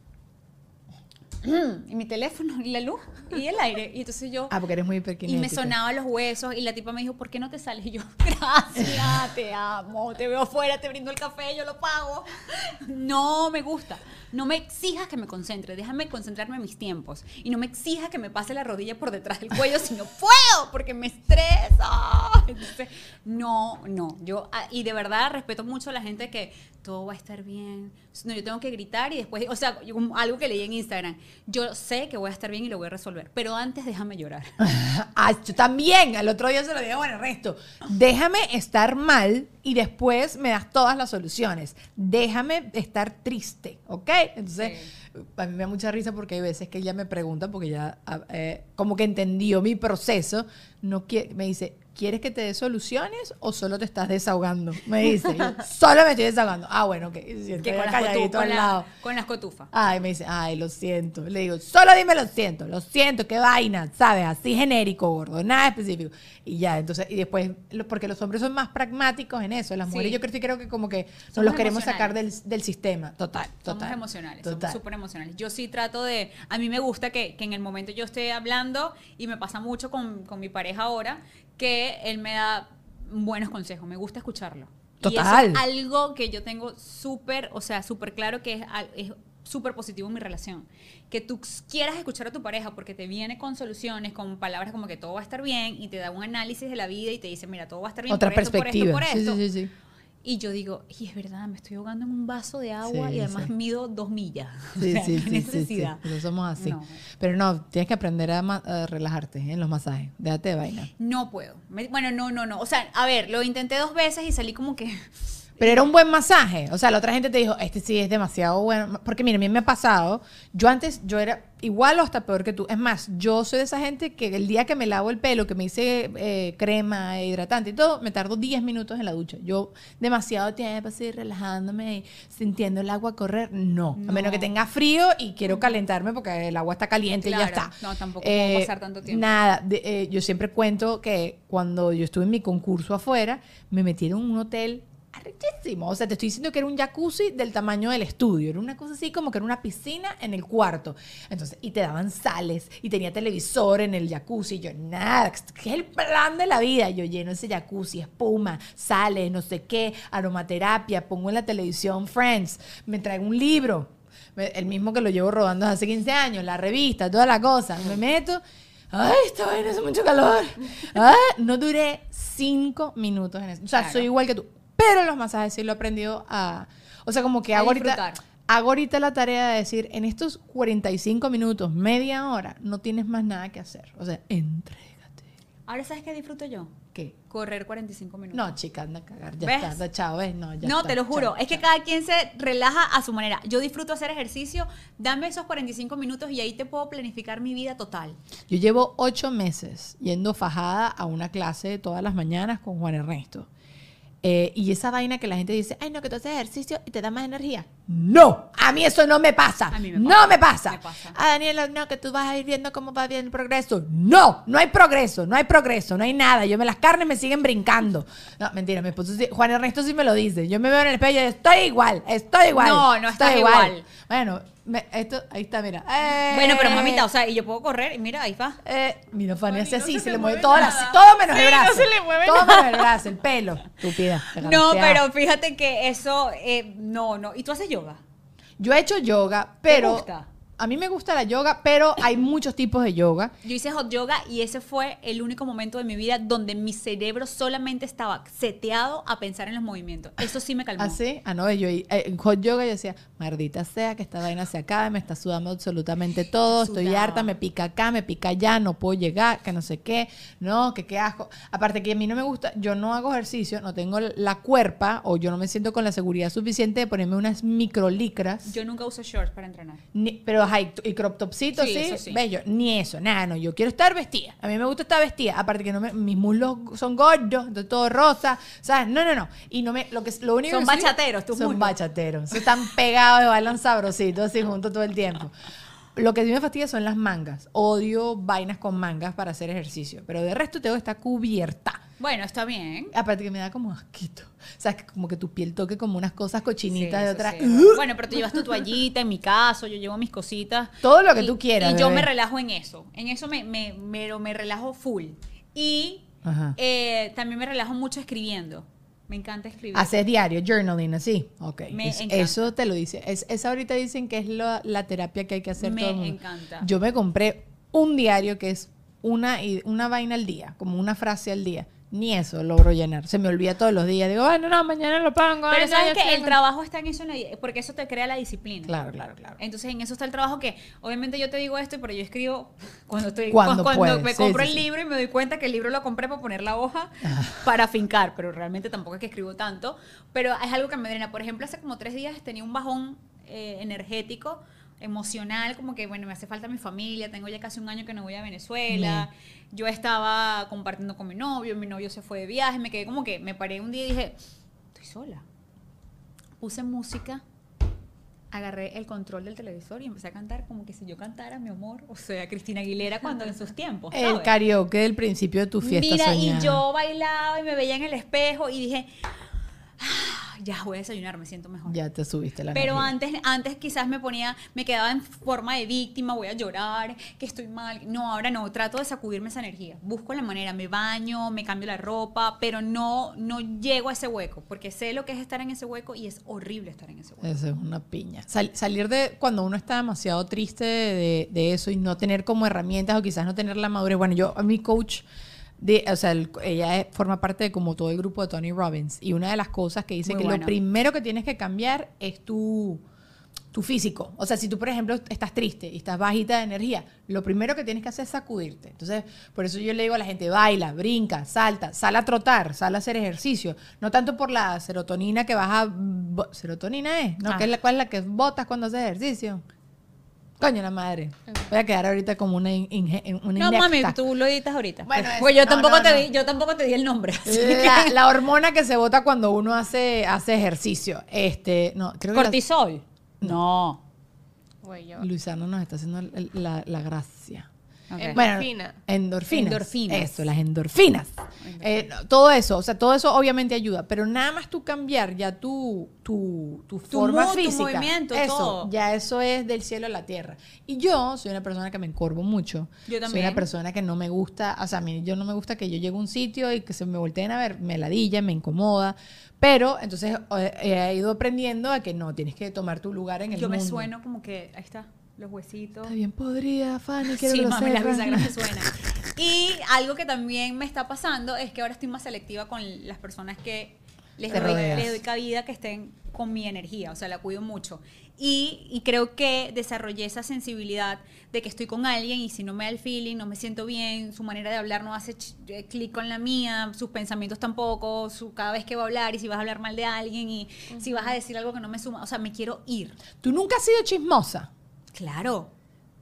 y mi teléfono, y la luz, y el aire. Y entonces yo... Ah, porque eres muy y hiperkinética. me sonaban los huesos y la tipa me dijo, ¿por qué no te sales? Y yo, gracias, te amo, te veo afuera, te brindo el café, yo lo pago. No me gusta. No me exijas que me concentre, déjame concentrarme en mis tiempos. Y no me exijas que me pase la rodilla por detrás del cuello si no puedo, porque me estresa. Entonces, no, no. Yo, ah, y de verdad respeto mucho a la gente que todo va a estar bien. No, yo tengo que gritar y después, o sea, yo- algo que leí en Instagram, yo sé que voy a estar bien y lo voy a resolver, pero antes déjame llorar. Ah, yo también. Al otro día se lo dije, bueno, resto. Déjame estar mal y después me das todas las soluciones. Déjame estar triste, ¿ok? Entonces, a mí me da mucha risa porque hay veces que ella me pregunta, porque ya ah, eh, como que entendió mi proceso, no quie- me dice, ¿quieres que te dé soluciones o solo te estás desahogando? Me dice, yo, solo me estoy desahogando. Ah, bueno, ok. Y siento que con las, con, la- con las cotufas. Ay, me dice, ay, lo siento. Le digo, solo dime lo siento, lo siento, qué vaina, ¿sabes? Así genérico, gordo, nada específico. Y ya, entonces, y después, porque los hombres son más pragmáticos en eso, las Sí. mujeres yo creo, sí creo que como que nos Somos los queremos sacar del, del sistema, total, total. Somos emocionales, total. somos súper emocionales. Yo sí trato de, a mí me gusta que, que en el momento yo esté hablando, y me pasa mucho con, con mi pareja ahora, que él me da buenos consejos, me gusta escucharlo. Y Total. eso es algo que yo tengo súper, o sea, súper claro que es, es súper positivo en mi relación. Que tú quieras escuchar a tu pareja porque te viene con soluciones, con palabras como que todo va a estar bien y te da un análisis de la vida y te dice, mira, todo va a estar bien Otra por esto, por esto, perspectiva. por esto. sí, sí, sí. Y yo digo, y es verdad, me estoy ahogando en un vaso de agua Sí, y además sí. mido dos millas. O Sí, sea, sí, ¿qué necesidad? Somos así. No. Pero no, tienes que aprender a, a relajarte ¿eh? en los masajes. Déjate de vaina. No puedo. Me- bueno, no, no, no. O sea, a ver, lo intenté dos veces y salí como que... Pero era un buen masaje. O sea, la otra gente te dijo, este sí es demasiado bueno. Porque mira, a mí me ha pasado. Yo antes, yo era igual o hasta peor que tú. Es más, yo soy de esa gente que el día que me lavo el pelo, que me hice eh, crema, hidratante y todo, me tardo 10 minutos en la ducha. Yo demasiado tiempo así relajándome y sintiendo el agua correr. No. A menos No. que tenga frío y quiero calentarme porque el agua está caliente y ya está. No, tampoco puedo pasar tanto tiempo. Nada. de- eh, yo siempre cuento que cuando yo estuve en mi concurso afuera, me metieron en un hotel arrechísimo. O sea, te estoy diciendo que era un jacuzzi del tamaño del estudio. Era una cosa así como que era una piscina en el cuarto. Entonces, y te daban sales y tenía televisor en el jacuzzi. Y yo, nada, ¿qué es el plan de la vida? Yo lleno ese jacuzzi, espuma, sales, no sé qué, aromaterapia, pongo en la televisión Friends, me traigo un libro. El mismo que lo llevo rodando desde hace 15 años, la revista, toda la cosa. Me meto. Ay, esta vaina hace mucho calor. No duré cinco minutos en eso. O sea, Claro. soy igual que tú. Pero los masajes sí lo he aprendido a. O sea, como que hago ahorita, hago ahorita la tarea de decir: en estos 45 minutos, media hora, no tienes más nada que hacer. O sea, entrégate. Ahora, ¿sabes qué disfruto yo? ¿Qué? Correr 45 minutos. No, chica, anda a cagar. Ya ¿Ves? está, chao, ¿ves? No, ya no, está, te lo juro. chao, es que chao. cada quien se relaja a su manera. Yo disfruto hacer ejercicio. Dame esos 45 minutos y ahí te puedo planificar mi vida total. Yo llevo ocho meses yendo fajada a una clase todas las mañanas con Juan Ernesto. Eh, y esa vaina que la gente dice, ay, no, que tú haces ejercicio y te da más energía. No, a mí eso no me pasa. A mí me no pasa, me pasa. me pasa. Ah, Daniela, no, que tú vas a ir viendo cómo va bien el progreso. No, no hay progreso, no hay progreso, no hay nada. Yo me las carnes me siguen brincando. No, mentira, mi esposo sí- Juan Ernesto sí me lo dice. Yo me veo en el espejo y yo, estoy igual, estoy igual. No, no estoy estás igual. Bueno, me- esto, ahí está, mira. Eh, Bueno, pero mamita, o sea, y yo puedo correr y mira, ahí va. eh, mira, Fanny hace no así, se le mueve mueve todo, la- todo menos Sí, el no brazo. se le mueve todo nada. menos el brazo, el pelo. Estúpida. No, pero fíjate que eso, eh, no, no. ¿Y tú haces yoga? Yo he hecho yoga, pero. gusta? A mí me gusta la yoga, pero hay muchos tipos de yoga. Yo hice hot yoga y ese fue el único momento de mi vida donde mi cerebro solamente estaba seteado a pensar en los movimientos. Eso sí me calmó. Así, ah, no, yo eh, en hot yoga yo decía, maldita sea que esta vaina se acabe, me está sudando absolutamente todo, estoy harta, me pica acá, me pica allá, no puedo llegar, que no sé qué, no, que qué asco. Aparte que a mí no me gusta, yo no hago ejercicio, no tengo la cuerpa o yo no me siento con la seguridad suficiente de ponerme unas microlicras. Yo nunca uso shorts para entrenar. Ni- pero ajá, y, y crop topcito, Sí, sí, bello, ni eso, nada, no, yo quiero estar vestida. A mí me gusta estar vestida, aparte que no me- mis muslos son gordos, entonces todo rosa, ¿sabes? No, no, no. Y no me lo que lo único Son que bachateros, tus Son muslos. bachateros. Están pegados y bailan sabrositos así juntos todo el tiempo. Lo que sí me fastidia son las mangas. Odio vainas con mangas para hacer ejercicio, pero de resto tengo que estar cubierta. Bueno, está bien. Aparte que me da como asquito. O sea, que como que tu piel toque como unas cosas cochinitas Sí, de eso otra. sí. Bueno, pero tú llevas tu toallita, en mi caso, yo llevo mis cositas. Todo lo que Y- tú quieras, Y yo me relajo en eso. En eso me, me, me, me relajo full. Y eh, también me relajo mucho escribiendo. Me encanta escribir. Haces diario, journaling, así. Ok. Me Es- eso te lo dice. Es, esa ahorita dicen que es lo- la terapia que hay que hacer Me todo el mundo. encanta. Yo me compré un diario que es una, una vaina al día, como una frase al día. Ni eso logro llenar. Se me olvida todos los días. Digo, bueno, no, mañana lo pongo. Pero sabes que el con-". trabajo está en eso, porque eso te crea la disciplina. Claro, claro, claro. Entonces en eso está el trabajo que obviamente yo te digo esto, pero yo escribo cuando estoy Cuando cuando, puedes, me sí, compro sí, el sí. libro y me doy cuenta que el libro lo compré para poner la hoja para fincar, pero realmente tampoco es que escribo tanto, pero es algo que me drena. Por ejemplo, hace como tres días tenía un bajón eh, energético emocional, como que, bueno, me hace falta mi familia, tengo ya casi un año que no voy a Venezuela, yo estaba compartiendo con mi novio, mi novio se fue de viaje, me quedé como que, me paré un día y dije, estoy sola. Puse música, agarré el control del televisor y empecé a cantar como que si yo cantara, mi amor, o sea, Cristina Aguilera cuando en sus tiempos. El ¿sabes? karaoke del principio de tu fiesta Mira, soñada. y yo bailaba y me veía en el espejo y dije, "Ah, ya voy a desayunar, me siento mejor. Ya te subiste la Pero energía. antes, antes quizás me ponía, me quedaba en forma de víctima, voy a llorar, que estoy mal. No, ahora no, trato de sacudirme esa energía. Busco la manera, me baño, me cambio la ropa, pero no, no llego a ese hueco, porque sé lo que es estar en ese hueco y es horrible estar en ese hueco. Eso es una piña. Sal- salir de cuando uno está demasiado triste de, de eso y no tener como herramientas o quizás no tener la madurez. Bueno, yo, a mi coach, de, o sea, el- ella forma parte de como todo el grupo de Tony Robbins y una de las cosas que dice Muy que bueno. lo primero que tienes que cambiar es tu, tu físico. O sea, si tú, por ejemplo, estás triste y estás bajita de energía, lo primero que tienes que hacer es sacudirte. Entonces, por eso yo le digo a la gente, baila, brinca, salta, sal a trotar, sal a hacer ejercicio. No tanto por la serotonina que vas a... bo- ¿Serotonina es? ¿No? Ah. ¿Qué es la, ¿Cuál es la que botas cuando haces ejercicio? Coño, la madre. Voy a quedar ahorita como una, in- inge- una No, mami, tú lo editas ahorita. Bueno, pues yo no, tampoco no, te no. di, yo tampoco te di el nombre. que- La, hormona que se bota cuando uno hace, hace ejercicio. Este, no, creo que la- Cortisol. No. Luisano nos está haciendo el- la, la gracia. Ok. Bueno, Endorfina. endorfinas. Endorfinas. Eso, las endorfinas. Eh, todo eso, o sea, todo eso obviamente ayuda, pero nada más tú cambiar ya tu, tu, tu forma mood, tu física. movimiento, eso, todo. ya eso es del cielo a la tierra. Y yo soy una persona que me encorvo mucho. Yo Soy también. una persona que no me gusta, o sea, a mí yo no me gusta que yo llegue a un sitio y que se me volteen a ver, me ladilla, me incomoda. Pero entonces eh, he ido aprendiendo a que no, tienes que tomar tu lugar en el Yo me mundo. sueno como que, ahí está, los huesitos. Está bien podrida, Fanny, quiero Sí, que lo mami, las bisagras me suenan. Y algo que también me está pasando es que ahora estoy más selectiva con las personas que Les doy, les doy cabida que estén con mi energía, o sea, la cuido mucho. Y, y creo que desarrollé esa sensibilidad de que estoy con alguien y si no me da el feeling, no me siento bien, su manera de hablar no hace eh, clic con la mía, sus pensamientos tampoco, su, cada vez que va a hablar y si vas a hablar mal de alguien y si vas a decir algo que no me suma, o sea, me quiero ir. Tú nunca has sido chismosa. Claro.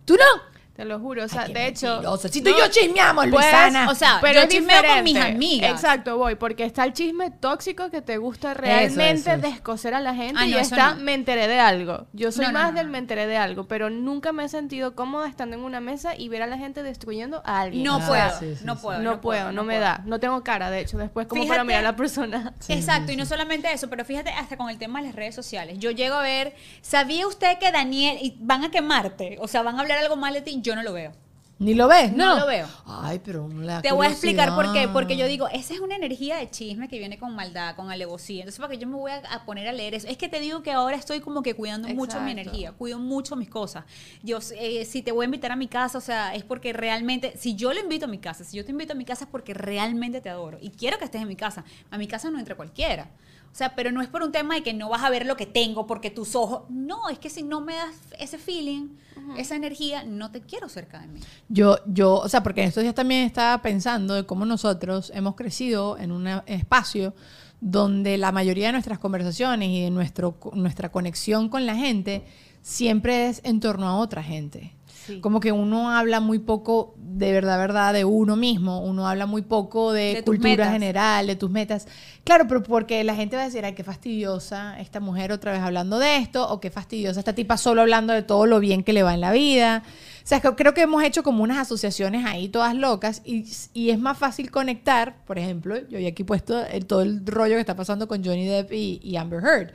¿Tú no? Te lo juro, o sea, Ay, de hecho... mentirosa. Si tú y yo chismeamos, Pues, Luisana. o sea, pero yo chismeo con mis diferente. amigas. Exacto, voy, porque está el chisme tóxico que te gusta realmente eso, eso. descoser a la gente Ah, y no, está no. me enteré de algo. Yo soy más no, del me enteré de algo, pero nunca me he sentido cómoda estando en una mesa y ver a la gente destruyendo a alguien. No Ah, puedo, sí, sí, no sí. puedo. no, puedo, no, me puedo. da. No tengo cara, de hecho, después como para mirar a la persona. Exacto, y no solamente eso, pero fíjate hasta con el tema de las redes sociales. Yo llego a ver, ¿sabía usted que Daniel y van a quemarte? O sea, van a hablar algo mal de ti, yo no lo veo. ¿Ni lo ves? No No, lo veo. Ay, pero la Te voy a explicar por qué, porque yo digo, esa es una energía de chisme que viene con maldad, con alevosía. Entonces, ¿para qué yo me voy a, poner a leer eso? Es que te digo que ahora estoy como que cuidando mucho mi energía, cuido mucho mis cosas. Yo, eh, si te voy a invitar a mi casa, o sea, es porque realmente, si yo lo invito a mi casa, si yo te invito a mi casa es porque realmente te adoro y quiero que estés en mi casa. A mi casa no entra cualquiera. O sea, pero no es por un tema de que no vas a ver lo que tengo porque tus ojos. No, es que si no me das ese feeling, esa energía, no te quiero cerca de mí. Yo, yo, o sea, porque en estos días también estaba pensando de cómo nosotros hemos crecido en un espacio donde la mayoría de nuestras conversaciones y de nuestro, nuestra conexión con la gente siempre es en torno a otra gente. Sí. Como que uno habla muy poco de verdad, verdad, de uno mismo. Uno habla muy poco de, De cultura general, de tus metas. Claro, pero porque la gente va a decir, ay, qué fastidiosa esta mujer otra vez hablando de esto, o qué fastidiosa esta tipa solo hablando de todo lo bien que le va en la vida. O sea, que creo que hemos hecho como unas asociaciones ahí todas locas y, y es más fácil conectar, por ejemplo, yo he aquí puesto el- todo el rollo que está pasando con Johnny Depp y, y Amber Heard.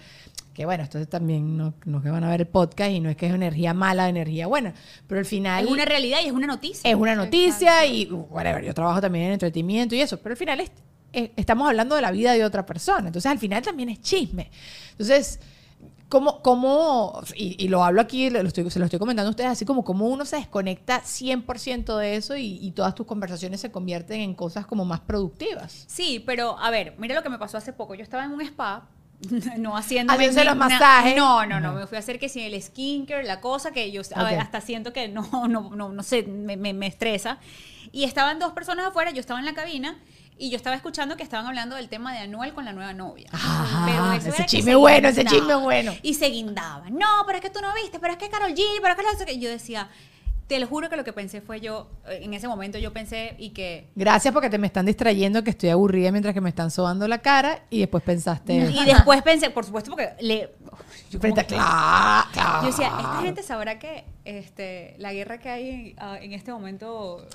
Que bueno, esto también no, no es que van a ver el podcast y no es que es energía mala, energía buena, pero al final Es una realidad y es una noticia. es una noticia y whatever, yo trabajo también en entretenimiento y eso, pero al final es- es- estamos hablando de la vida de otra persona, entonces al final también es chisme. Entonces, ¿cómo, cómo y, y lo hablo aquí, lo estoy- se lo estoy comentando a ustedes, así como cómo uno se desconecta 100% de eso y, y todas tus conversaciones se convierten en cosas como más productivas? Sí, pero a ver, mira lo que me pasó hace poco. Yo estaba en un spa, no haciendo Haciéndose los masajes. No, no, no. Me fui a hacer que si el skincare, la cosa que yo a ver, Ok. hasta siento que no, no, no, no sé, me, me- me estresa. Y estaban dos personas afuera, yo estaba en la cabina. Y yo estaba escuchando que estaban hablando del tema de Anuel con la nueva novia. Ah, eso ese que chisme bueno, ese guindaba. chisme bueno. Y se guindaban. No, pero es que tú no viste, pero es que Carol G, pero es que sé qué. Yo decía, te lo juro que lo que pensé fue yo, eh, en ese momento yo pensé y que Gracias porque te me están distrayendo que estoy aburrida mientras que me están sobando la cara y después pensaste... Y después pensé, por supuesto, porque le. yo Frente que- claro, claro. Yo decía, esta gente sabrá que este, la guerra que hay ah, en este momento.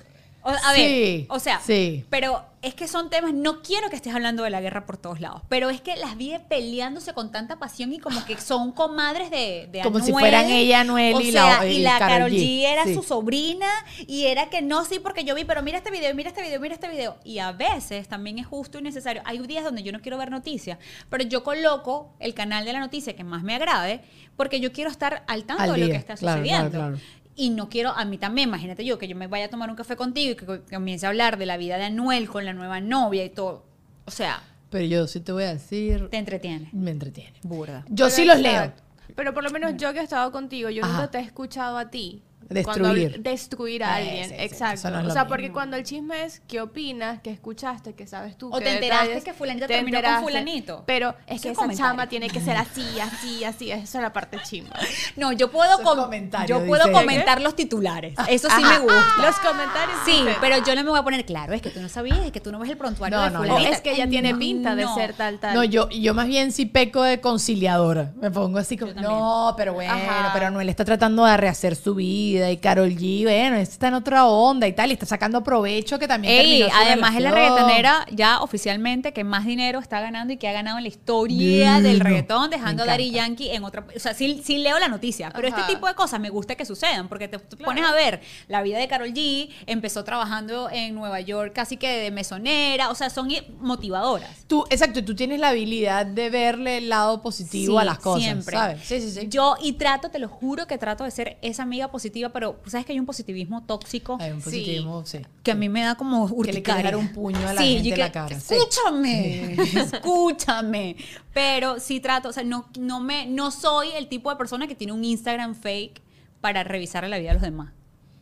O- a Sí, ver, o sea, sí. pero es que son temas, no quiero que estés hablando de la guerra por todos lados, pero es que las vi peleándose con tanta pasión y como que son comadres de, de Como si fueran ella, Anuel, o y sea, la- y y la Karol G. G era Sí. su sobrina y era que no, sí, porque yo vi, pero mira este video, mira este video, mira este video. Y a veces también es justo y necesario. Hay días donde yo no quiero ver noticias, pero yo coloco el canal de la noticia que más me agrade porque yo quiero estar al tanto Al de lo que está claro, sucediendo. claro, claro. Y no quiero, a mí también, imagínate yo, que yo me vaya a tomar un café contigo y que co- comience a hablar de la vida de Anuel con la nueva novia y todo. O sea, Pero yo sí te voy a decir, te entretiene. me entretiene. Burda. Yo Pero sí los leo. Pero por lo menos yo que he estado contigo, yo Ajá. nunca te he escuchado a ti. Destruir. cuando- destruir a Sí, alguien, sí, sí, exacto. no o sea, mismo. porque cuando el chisme es qué opinas, qué escuchaste, qué sabes tú. O qué te enteraste detalles, que fulanita te terminó con fulanito. Pero es que es esa comentario. chama tiene que ser así, así, así. Esa es la parte chimba. No, yo puedo, com- yo puedo dice. comentar los titulares. Eso sí Ajá. me gusta. Los comentarios. Sí, pero yo no me voy a poner claro, es que tú no sabías, es que tú no ves el prontuario No, de no, no. Es que ella tiene No, pinta de no. ser tal, tal. No, yo, yo más bien sí peco de conciliadora. Me pongo así como, no, pero bueno, Ajá. pero Anuel está tratando de rehacer su vida y Carol G, bueno, está en otra onda y tal, y está sacando provecho que también Ey, terminó su además es la reggaetonera ya oficialmente que más dinero está ganando y que ha ganado en la historia del reggaetón, dejando a Daddy. Yankee en otra... O sea, sí, sí leo la noticia, pero Ajá. este tipo de cosas me gusta que sucedan, porque te, pones a ver la vida de Carol G, empezó trabajando en Nueva York casi que de mesonera, o sea, son motivadoras. Tú, exacto, tú tienes la habilidad de verle el lado positivo Sí, a las cosas, siempre. ¿sabes? Sí, sí, sí. Yo, y trato, te lo juro que trato de ser esa amiga positiva pero sabes que hay un positivismo tóxico Hay un positivismo, sí. que a mí me da como Que le urticaria. un puño a la Sí, gente en la que- cara, sí. Escúchame, escúchame. Pero sí trato, o sea, no, no, me, no soy el tipo de persona que tiene un Instagram fake para revisar la vida de los demás.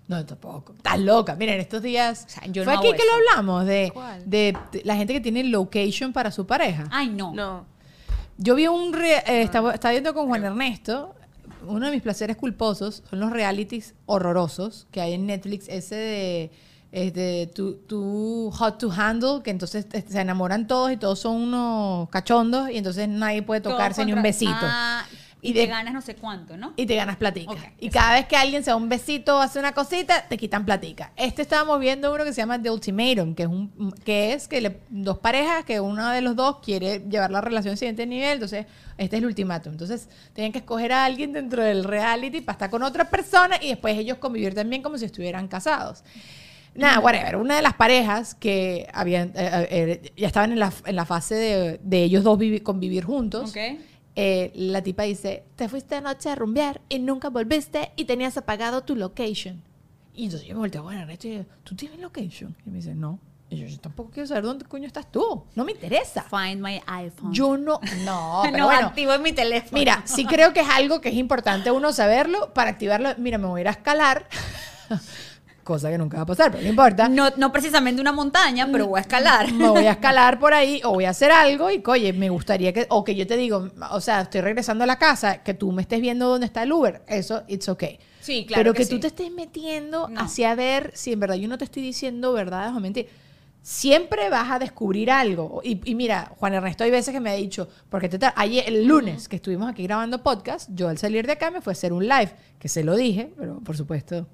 No, tampoco. Estás loca. Miren, estos días. O sea, yo fue no aquí que lo hablamos de, ¿Cuál? de, de la gente que tiene location para su pareja. Ay, no. No. Yo vi un. re- eh, estaba, estaba viendo con Juan Ernesto. Uno de mis placeres culposos son los realities horrorosos que hay en Netflix. Ese de. Es de Too, Too Hot to Handle, que entonces este, se enamoran todos y todos son unos cachondos y entonces nadie puede tocarse ni un besito. Ah, y, Y te ganas no sé cuánto, ¿no? Y te ganas platica. Y cada vez que alguien se da un besito o hace una cosita, te quitan platica. Este estábamos viendo uno que se llama The Ultimatum, que es un que es que le- dos parejas que uno de los dos quiere llevar la relación al siguiente nivel, entonces este es el ultimátum. Entonces, tienen que escoger a alguien dentro del reality para estar con otra persona y después ellos convivir también como si estuvieran casados. Nada, whatever. Una de las parejas que habían eh, eh, ya estaban en la, en la fase de, de ellos dos vivi- convivir juntos. Eh, la tipa dice, te fuiste anoche a rumbear y nunca volviste y tenías apagado tu location. Y entonces yo me volteo a Ernesto y ¿tú tienes location? Y me dice, no. Y yo, yo tampoco quiero saber dónde coño estás tú. No me interesa. Find my iPhone. Yo no, no, pero no bueno. activo en mi teléfono. Mira, sí creo que es algo que es importante uno saberlo para activarlo. Mira, me voy a ir a escalar. Cosa que nunca va a pasar, pero no importa. No, no precisamente una montaña, pero voy a escalar. me voy a escalar por ahí o voy a hacer algo y oye, me gustaría que, o que yo te digo, o sea, estoy regresando a la casa, que tú me estés viendo dónde está el Uber, eso, it's okay. Sí, claro Pero que que, sí. tú te estés metiendo No. hacia ver si en verdad yo no te estoy diciendo verdades o mentiras. Siempre vas a descubrir algo. Y, y mira, Juan Ernesto, hay veces que me ha dicho, porque te ayer, el lunes que estuvimos aquí grabando podcast, yo al salir de acá me fue a hacer un live, que se lo dije, pero por supuesto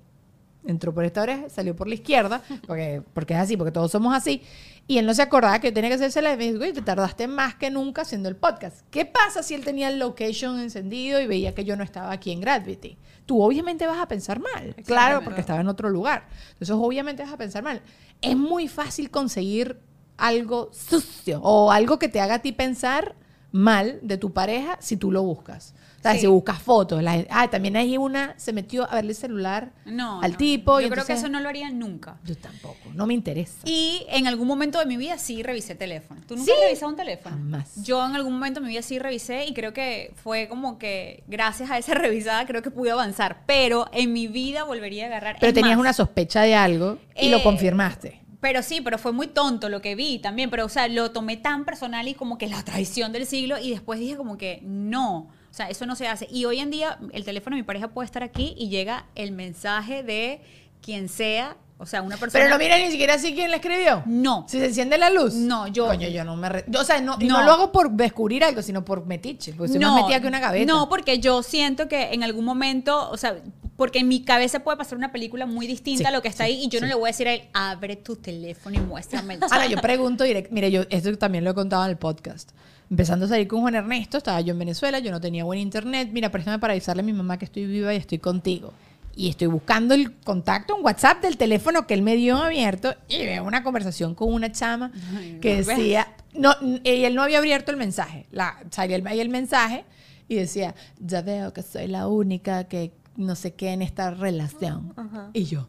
entró por esta oreja, salió por la izquierda, porque, porque es así, porque todos somos así. Y él no se acordaba que tenía que hacerse la y me dijo, "Oye, te tardaste más que nunca haciendo el podcast. ¿Qué pasa si él tenía el location encendido y veía que yo no estaba aquí en Gravity? Tú obviamente vas a pensar mal. Claro, porque estaba en otro lugar. Entonces obviamente vas a pensar mal. Es muy fácil conseguir algo sucio o algo que te haga a ti pensar mal de tu pareja si tú lo buscas. O sea, Sí. si buscas fotos. la- ah, también hay una, se metió a verle el celular No, al no. tipo. Yo y creo que entonces- eso no lo haría nunca. Yo tampoco, no me interesa. Y en algún momento de mi vida sí revisé teléfono. ¿Tú nunca ¿Sí? has revisado un teléfono? Jamás. Yo en algún momento de mi vida sí revisé y creo que fue como que gracias a esa revisada creo que pude avanzar. Pero en mi vida volvería a agarrar. Pero Es tenías más, una sospecha de algo y lo Eh, confirmaste. Pero sí, pero fue muy tonto lo que vi también. Pero, o sea, lo tomé tan personal y como que la traición del siglo. Y después dije como que no. O sea, eso no se hace. Y hoy en día el teléfono de mi pareja puede estar aquí y llega el mensaje de quien sea. O sea, una persona. Pero no mira ni siquiera así quién le escribió. No. Si se enciende la luz. No, yo- Coño, yo no me. re- O sea, no, no No. lo hago por descubrir algo, sino por metiche. Porque soy más metida que una gaveta. No, porque yo siento que en algún momento, o sea, porque en mi cabeza puede pasar una película muy distinta Sí, a lo que está sí, ahí y yo no sí. le voy a decir a él, abre tu teléfono y muéstrame el Ahora, chat". yo pregunto directo. Mire, yo esto también lo he contado en el podcast. Empezando a salir con Juan Ernesto, estaba yo en Venezuela, yo no tenía buen internet. Mira, préstame para avisarle a mi mamá que estoy viva y estoy contigo. Y estoy buscando el contacto en WhatsApp del teléfono que él me dio abierto y veo una conversación con una chama que decía, no, y él no había abierto el mensaje. La, salía el, ahí el mensaje y decía, ya veo que soy la única que no sé qué en esta relación. Y yo,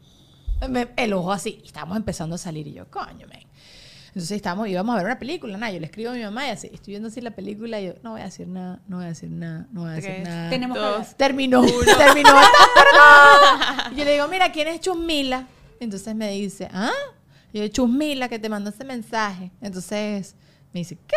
me- el ojo así, y estábamos empezando a salir y yo, coño, men. Entonces estábamos, íbamos a ver una película, nada, yo le escribo a mi mamá y así, estoy viendo así la película y yo, no voy a decir nada, no voy a decir nada, no voy a decir Tres, nada. Tenemos Dos. Terminó, terminó. ¡Tarán! Y yo le digo, mira, ¿quién es Chusmila? Entonces me dice, ¿ah? Y yo, Chusmila, que te mandó ese mensaje. Entonces me dice, ¿qué?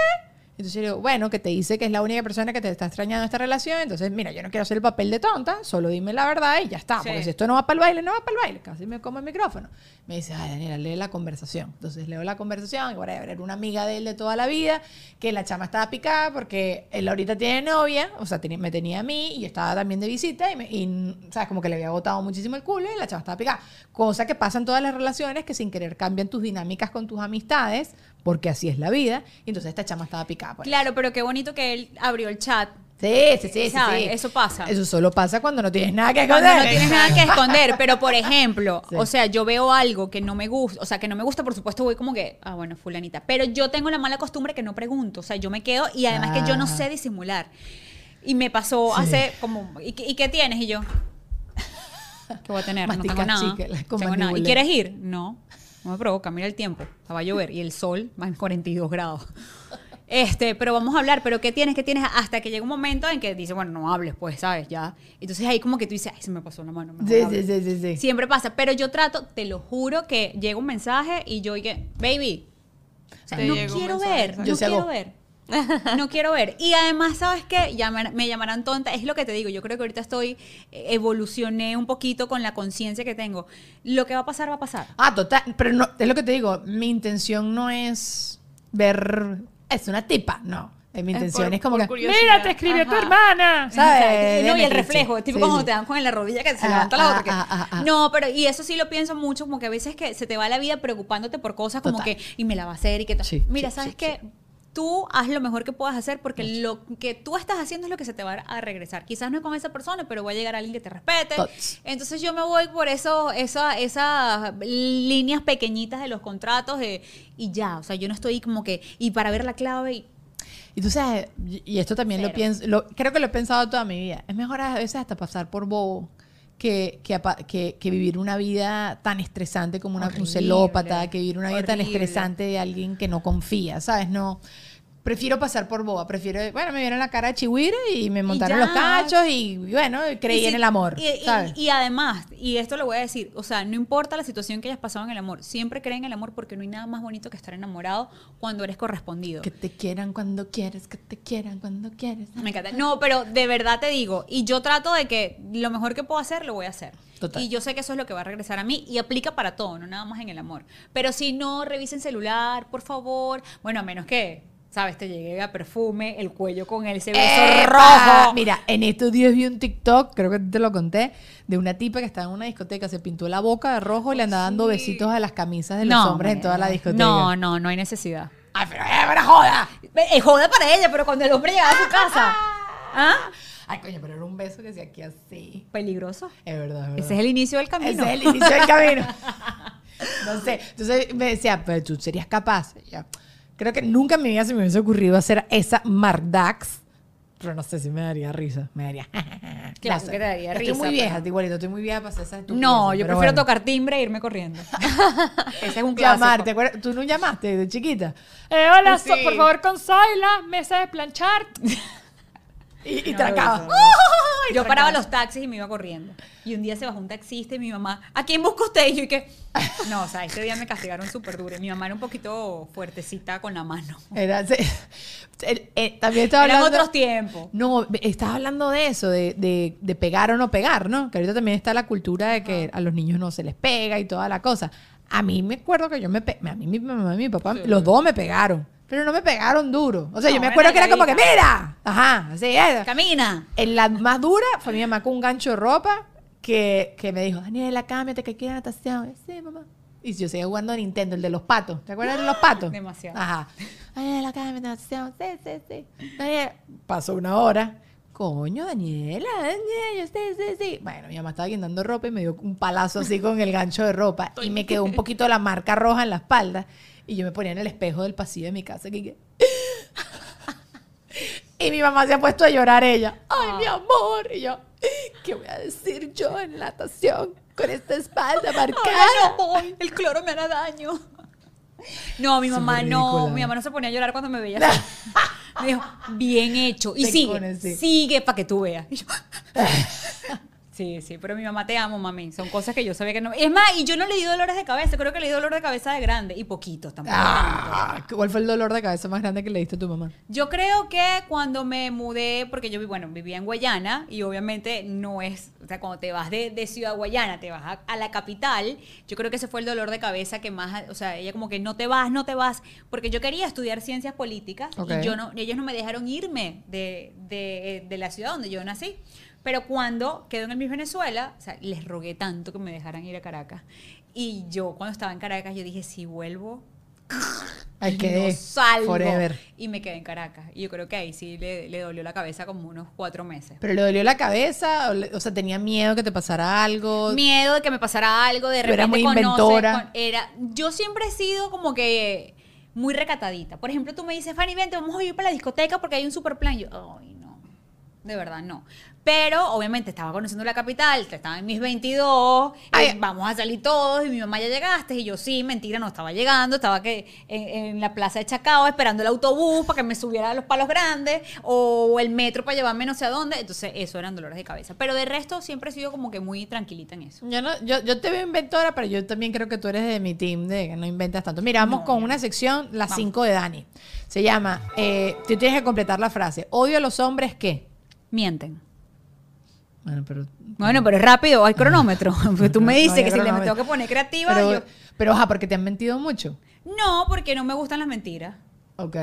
Entonces yo digo, bueno, que te dice que es la única persona que te está extrañando esta relación. Entonces, mira, yo no quiero hacer el papel de tonta, solo dime la verdad y ya está. Sí. Porque si esto no va para el baile, no va para el baile. Casi me como el micrófono. Me dice, ay, Daniela, lee la conversación. Entonces leo la conversación y, whatever, era una amiga de él de toda la vida, que la chama estaba picada porque él ahorita tiene novia, o sea, me tenía a mí y yo estaba también de visita y, me- y, ¿sabes? Como que le había botado muchísimo el culo y la chama estaba picada. Cosa que pasa en todas las relaciones que sin querer cambian tus dinámicas con tus amistades, porque así es la vida. Y entonces esta chama estaba picada. por eso. Claro, pero qué bonito que él abrió el chat. Sí, sí, sí, sí, ¿Sabes? sí. Eso pasa. Eso solo pasa cuando no tienes nada que Cuando esconder. no tienes nada que esconder, pero por ejemplo, Sí. o sea, yo veo algo que no me gusta, o sea, que no me gusta, por supuesto voy como que, ah, bueno, fulanita, pero yo tengo la mala costumbre que no pregunto, o sea, yo me quedo y además que yo no Ah. sé disimular. Y me pasó Sí. hace como, ¿y, qué- ¿y qué tienes? Y yo, ¿Qué voy a tener? no tengo nada. tengo. ¿Y quieres ir? No. No me provoca. Mira el tiempo. Va a llover. Y el sol va en 42 grados. Este, pero vamos a hablar, pero ¿qué tienes? ¿Qué tienes? Hasta que llega un momento en que dice, bueno, no hables, pues, ¿sabes? Ya. Entonces ahí como que tú dices, ay, se me pasó la mano. Sí, hablo". sí, sí, sí, sí. Siempre pasa, pero yo trato, te lo juro, que llega un mensaje y yo que, baby, o sea, no quiero mensaje, ver, no quiero hago. ver. No quiero ver. Y además, ¿sabes qué? Llamar- me llamarán tonta. Es lo que te digo. Yo creo que ahorita estoy, eh, evolucioné un poquito con la conciencia que tengo. Lo que va a pasar, va a pasar. Ah, total. Pero no, es lo que te digo. Mi intención no es ver. Es una tipa, no. Eh, Mi Es intención por- es como que. curiosidad. Mira, te escribió tu Ajá. hermana. ¿Sabes? No, y el reflejo, tipo Sí, cuando sí. te dan con la rodilla que se Ah, levanta la ah, otra. que- ah, ah, ah. No, pero y eso sí lo pienso mucho, como que a veces que se te va la vida preocupándote por cosas como Total. que, y me la va a hacer y que tal. Sí, Mira, sí, ¿sabes sí, qué? Tú haz lo mejor que puedas hacer porque lo que tú estás haciendo es lo que se te va a regresar. Quizás no es con esa persona, pero va a llegar alguien que te respete. Tots. Entonces yo me voy por eso, esa, esas líneas pequeñitas de los contratos de, y ya, o sea, yo no estoy como que, y para ver la clave y Y tú sabes, y esto también lo pienso, lo- creo que lo he pensado toda mi vida. Es mejor a veces hasta pasar por bobo que, que, que- que vivir una vida tan estresante como una, un Horrible, celópata, que vivir una vida tan estresante de alguien que no confía, ¿sabes? No. Prefiero pasar por boba, prefiero, bueno, me vieron la cara de chihuire y me montaron los cachos y bueno, creí Y si- en el amor, Y, y- ¿sabes? y además, y esto lo voy a decir, o sea, no importa la situación que hayas pasado en el amor, siempre creen en el amor porque no hay nada más bonito que estar enamorado cuando eres correspondido. que te quieran cuando quieres, que te quieran cuando quieres. Me encanta. No, pero de verdad te digo, y yo trato de que lo mejor que puedo hacer, lo voy a hacer. Total. Y yo sé que eso es lo que va a regresar a mí y aplica para todo, no nada más en el amor. Pero si no, revisen celular, por favor. Bueno, a menos que, ¿sabes? Te llegue a perfume, el cuello con ese beso rojo. Mira, en estos días vi un TikTok, creo que te lo conté, de una tipa que estaba en una discoteca, se pintó la boca de rojo y le andaba dando besitos a las camisas de los hombres en toda la discoteca. No, no, no hay necesidad. ¡Ay, pero es una joda! Es joda para ella, pero cuando el hombre llega a su casa. ¿Ah? Ay, coño, pero era un beso que se aquí así. Peligroso. Es verdad, es verdad. Ese es el inicio del camino. Ese es el inicio del camino. No sé. Entonces me decía, pero tú serías capaz. Y yo, creo que nunca en mi vida se me hubiese ocurrido hacer esa Mardax. Pero no sé si me daría risa. Me daría. Claro No sé. que te daría Estoy risa, muy vieja, pero- estoy igualito. Estoy muy vieja para hacer esas No, yo prefiero bueno. tocar timbre e irme corriendo. Ese es un clásico. Llamar, ¿te acuerdas? ¿Tú no llamaste de chiquita? Eh, hola, Sí. so- por favor, con Zoila, mesa de planchar. Y, y No, tracaba. Yo paraba los taxis y me iba corriendo. Y un día se bajó un taxista y mi mamá, ¿a quién busca usted? Y yo, ¿y qué? No, o sea, ese día me castigaron súper duro. Y Mi mamá era un poquito fuertecita con la mano. Era, se- eh, también estaba Eran hablando... otros tiempos. No, estaba hablando de eso, de, de- de pegar o no pegar, ¿no? Que ahorita también está la cultura de que a los niños no se les pega y toda la cosa. A mí me acuerdo que yo me pe- a mí mi mamá y mi papá, los dos me pegaron, pero no me pegaron duro. O sea, No, yo me acuerdo que era como que, mira, ajá, así era. Camina. En la más dura fue mi mamá con un gancho de ropa que, que me dijo, Daniela, cámbiate que quiero natación. Y, Sí, mamá. Y yo seguía jugando a Nintendo, el de los patos. ¿Te acuerdas de los patos? Demasiado. Ajá. Daniela, cámbiate natación. Sí, sí, sí. Daniela. Pasó una hora. Coño, Daniela, Daniela, sí, sí, sí. Bueno, mi mamá estaba guindando ropa y me dio un palazo así con el gancho de ropa. Y me quedó un poquito la marca roja en la espalda. Y yo me ponía en el espejo del pasillo de mi casa. Que, que- y mi mamá se ha puesto a llorar ella. Ay, mi amor. Y yo, ¿qué voy a decir yo en natación con esta espalda marcada? Ay, no voy, el cloro me hará daño. No, mi mamá no, mi mamá no se ponía a llorar cuando me veía así. Me dijo, bien hecho. Y Te sigue, sigue para que tú veas. Y yo, Sí, sí, pero mi mamá te amo, mami. Son cosas que yo sabía que no. Es más, y yo no le di dolores de cabeza, creo que le di dolor de cabeza de grande. Y poquitos tampoco. Ah, ¿Cuál fue el dolor de cabeza más grande que le diste a tu mamá? Yo creo que cuando me mudé, porque yo bueno, vivía en Guayana y obviamente no es, o sea, cuando te vas de, de Ciudad Guayana, te vas a, a la capital, yo creo que ese fue el dolor de cabeza que más, o sea, ella como que no te vas, no te vas, porque yo quería estudiar ciencias políticas y yo no, ellos no me dejaron irme de, de- de la ciudad donde yo nací. Pero cuando quedo en el Miss Venezuela, o sea, les rogué tanto que me dejaran ir a Caracas. Y yo cuando estaba en Caracas, yo dije, si vuelvo, no quedé salgo. forever. Y me quedé en Caracas. Y yo creo que ahí sí le, le dolió la cabeza como unos cuatro meses. ¿Pero le dolió la cabeza? O, sea, tenía miedo que te pasara algo? Miedo de que me pasara algo, de repente muy conoces, inventora. con- era, yo siempre he sido como que muy recatadita. Por ejemplo, tú me dices, Fanny, vente, vamos a ir para la discoteca porque hay un super plan. Yo, ay, no. de verdad no. Pero obviamente estaba conociendo la capital, estaba en mis 22, y Ay. vamos a salir todos y mi mamá ya llegaste y yo sí, mentira, no estaba llegando, estaba que en, en la plaza de Chacao esperando el autobús para que me subiera a los palos grandes o el metro para llevarme no sé a dónde, entonces eso eran dolores de cabeza. Pero de resto siempre he sido como que muy tranquilita en eso. Yo, no, yo, yo te veo inventora, pero yo también creo que tú eres de mi team de que no inventas tanto. Mira, vamos No, con una sección, las Vamos. 5 de Dani. Se llama, eh, tú tienes que completar la frase. Odio a los hombres que... Mienten. Bueno, pero... Bueno, pero es rápido, hay cronómetro. Porque tú me No, dices hay que si le me cronómetro. tengo que poner creativa, Pero, yo... pero ajá, porque te han mentido mucho. No, porque no me gustan las mentiras. Ok,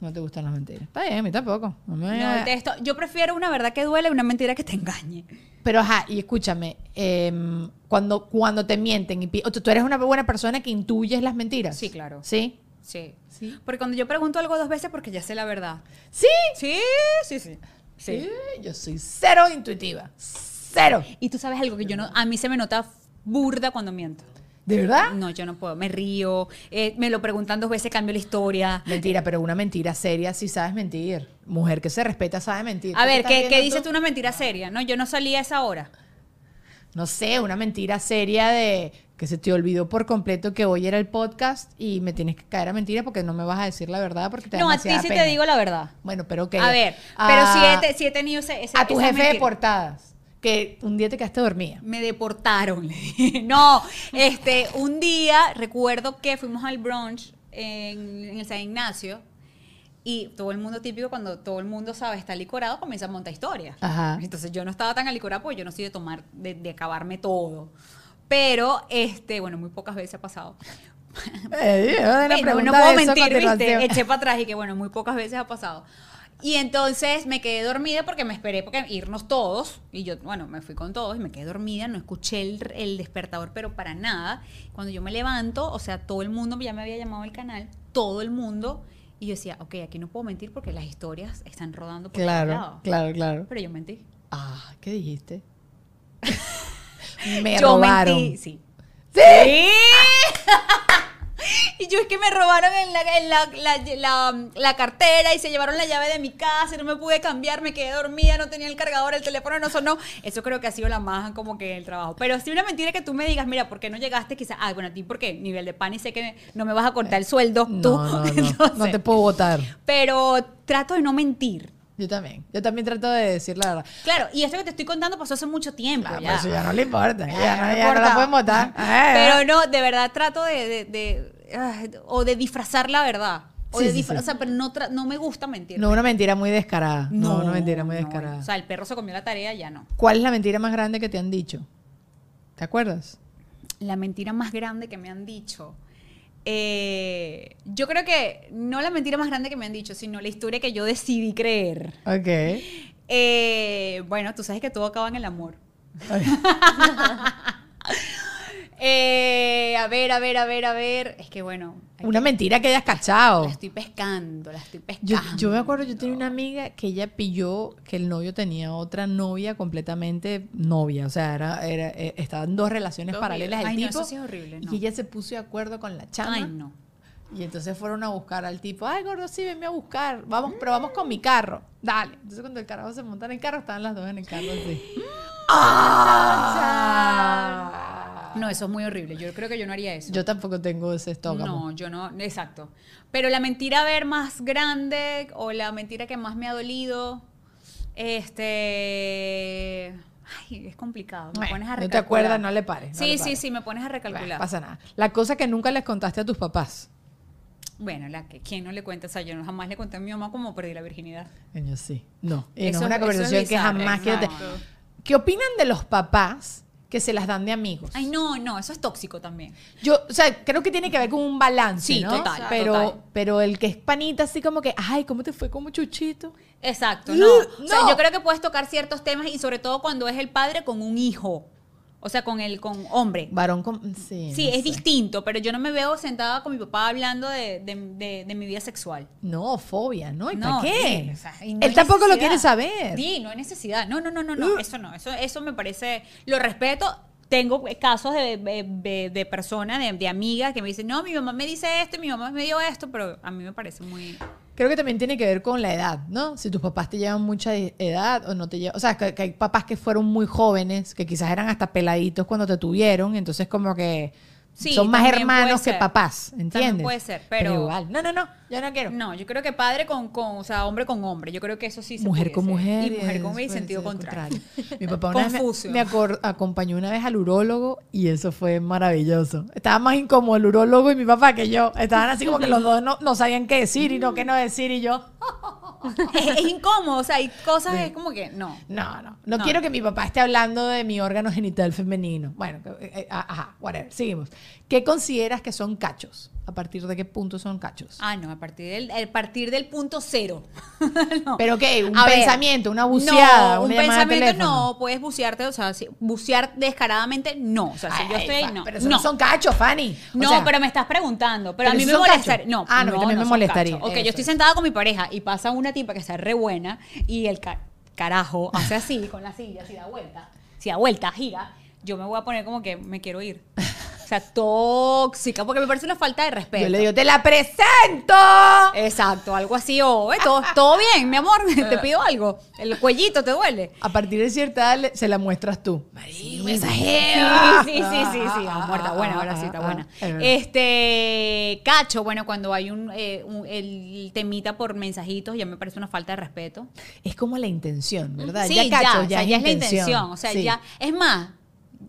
no te gustan las mentiras. Está bien, a mí tampoco. No me- No detesto. Yo prefiero una verdad que duele una mentira que te engañe. Pero ajá, y escúchame, em, cuando, cuando te mienten, y o tú, tú eres una buena persona que intuyes las mentiras. Sí, claro. ¿Sí? Sí. Sí. Porque cuando yo pregunto algo dos veces porque ya sé la verdad. Sí. Sí, sí, sí. Sí. Sí, yo soy cero intuitiva. Cero. Y tú sabes algo que yo no, a mí se me nota burda cuando miento. ¿De verdad? No, yo no puedo. Me río, eh, me lo preguntan dos veces, cambio la historia. Mentira, pero una mentira seria sí sabes mentir. Mujer que se respeta sabe mentir. A ¿Tú ver, estás ¿qué, viendo qué dices tú una mentira seria? No, yo no salí a esa hora. No sé, una mentira seria de que se te olvidó por completo que hoy era el podcast y me tienes que caer a mentira porque no me vas a decir la verdad porque te No, a ti sí pena. te digo la verdad. Bueno, pero ok. A ver, A- pero sí he, te- sí he tenido ese, ese- a tu jefe de mentira. portadas que un día te quedaste dormida. Me deportaron. le dije. no, este, un día recuerdo que fuimos al brunch en, en el San Ignacio y todo el mundo típico cuando todo el mundo sabe está licorado comienza a montar historias. Ajá. Entonces yo no estaba tan alicorada porque yo no soy de tomar, de, de acabarme todo. Pero, este, bueno, muy pocas veces ha pasado. Eh, Bueno, pregunta no puedo mentir, ¿viste? Eché para atrás y que bueno, muy pocas veces ha pasado. Y entonces me quedé dormida porque me esperé porque irnos todos. Y yo, bueno, me fui con todos y me quedé dormida, no escuché el, el despertador, pero para nada. Cuando yo me levanto, o sea, todo el mundo ya me había llamado al canal, todo el mundo. Y yo decía, ok, aquí no puedo mentir porque las historias están rodando por todos Claro, lados. claro, claro. Pero yo mentí. Ah, ¿qué dijiste? me yo robaron. mentí, sí. ¿Sí? Y yo es que me robaron en, la, en la, la- la- cartera y se llevaron la llave de mi casa y no me pude cambiar, me quedé dormida, no tenía el cargador, el teléfono no sonó. Eso creo que ha sido la más como que el trabajo. Pero si una mentira que tú me digas, mira, ¿por qué no llegaste? Quizás, ah, bueno, a ti porque nivel de pan y sé que no me vas a cortar el sueldo No, tú. no, no, Entonces, no te puedo votar. Pero trato de no mentir. Yo también. Yo también trato de decir la verdad. Claro, y esto que te estoy contando pasó hace mucho tiempo. Claro, ya. eso ya no le importa. Ya, no, ya no importa. la pueden votar. Pero no, de verdad trato de, de- de, ah, o de disfrazar la verdad. O Sí, de sí. O sea, pero no, no me gusta mentir. no, una mentira muy descarada. No, una mentira muy no, descarada. O sea, el perro se comió la tarea, ya no. ¿Cuál es la mentira más grande que te han dicho? ¿Te acuerdas? La mentira más grande que me han dicho. Eh, yo creo que no la mentira más grande que me han dicho, sino la historia que yo decidí creer. Ok. Eh, bueno, tú sabes que todo acaba en el amor. Eh, a ver, a ver, a ver, a ver. Es que bueno. Una que- mentira que hayas cachado. La estoy pescando, la estoy pescando. yo me acuerdo, yo tenía una amiga que ella pilló que el novio tenía otra novia completamente novia. O sea, era, era, eh, estaban dos relaciones Dos paralelas el Ay, no, tipo. eso sí es horrible, no. Y ella se puso de acuerdo con la chama. Ay, no. Y entonces fueron a buscar al tipo, ay, gordo, sí, venme a buscar. Vamos, pero vamos con mi carro. Dale. Entonces cuando el carajo se monta en el carro, estaban las dos en el carro así. ¡Ah! No, eso es muy horrible. Yo creo que yo no haría eso. Yo tampoco tengo ese estómago. No, yo no, exacto. Pero la mentira a ver más grande o la mentira que más me ha dolido, este, ay, es complicado. Me Bueno, pones a no te recalcular. acuerdas, no le pares, no sí, le sí, pares. sí, me pones a Bueno, recalcular. pasa nada. La cosa que nunca les contaste a tus papás. Bueno, la que quién no le cuenta, o sea, yo no- jamás le conté a mi mamá cómo perdí la virginidad. Coño, sí. No. No Eso- es una eso es conversación que jamás quiero no, tener. no. ¿Qué opinan de los papás que se las dan de amigos? Ay, no, no, eso es tóxico también. Yo, o sea, creo que tiene que ver con un balance, Sí, ¿no? total, Pero, total. pero el que es panita así como que, ay, ¿cómo te fue como chuchito? Exacto, Uh, no. O sea, no. yo creo que puedes tocar ciertos temas y sobre todo cuando es el padre con un hijo. O sea, con el con hombre. Varón con... Sí, Sí, no es sé. distinto, pero yo no me veo sentada con mi papá hablando de, de- de- de mi vida sexual. No, fobia, ¿no? ¿Y no, para qué? sí, o sea, y no Él tampoco lo quiere saber. Sí, no hay necesidad. No, no, no, no, no. Uh. Eso no. Eso, eso me parece. Lo respeto. Tengo casos de, de, de- de personas, de, de amigas que me dicen, no, mi mamá me dice esto y mi mamá me dio esto, pero a mí me parece muy. Creo que también tiene que ver con la edad, ¿no? Si tus papás te llevan mucha e- edad o no te llevan. O sea, que, que hay papás que fueron muy jóvenes, que quizás eran hasta peladitos cuando te tuvieron, entonces como que Sí, son más también hermanos que papás, También ¿entiendes? puede ser, pero- igual. No, no, no, yo no quiero. No, yo creo que padre con, con, o sea, hombre con hombre. Yo creo que eso sí se mujer con mujer. Y mujer con mujer y sentido es contrario. Mi papá una vez me- acompañó una vez al urólogo y eso fue maravilloso. Estaba más incómodo el urólogo y mi papá que yo. Estaban así como que los dos no, no sabían qué decir y no qué no decir y yo. es, es incómodo, o sea, hay cosas es como que no. No, no. No, No. quiero que mi papá esté hablando de mi órgano genital femenino. Bueno, eh, eh, ajá, whatever. Seguimos. ¿Qué consideras que son cachos? ¿A partir de qué punto son cachos? Ah, no, a partir del, a partir del punto cero. No. ¿Pero qué? ¿Un A ver, pensamiento? ¿Una buceada? No, un ¿Una llamada de pensamiento no, puedes bucearte, o sea, si- bucear descaradamente, no. O sea, si yo Ay, estoy ahí, Fa- no. Pero eso no, son cachos, Fanny. O No, sea, pero me estás preguntando. Pero, Pero a mí me molestaría. No, Ah, no, a mí también me molestaría. Ok, Eso yo estoy es. sentada con mi pareja y pasa una tipa que está re buena y el ca- carajo hace así con la silla, si da vuelta, si da vuelta, gira. Yo me voy a poner como que me quiero ir. O sea, tóxica, porque me parece una falta de respeto. Yo le digo, te la presento. Exacto, algo así, o "Eh, todo, todo bien, mi amor, te pido algo. El cuellito te duele. A partir de cierta edad se la muestras tú. Marico, esa Sí, jeva. sí, sí, sí, sí. Ah, muerta, buena, ahora sí está Ah, buena. es verdad. Este, cacho, bueno, cuando hay un, eh, un- el temita por mensajitos, ya me parece una falta de respeto. Es como la intención, ¿verdad? Sí, ya cacho, o sea, ya es la intención. O sea, Sí. ya, es más,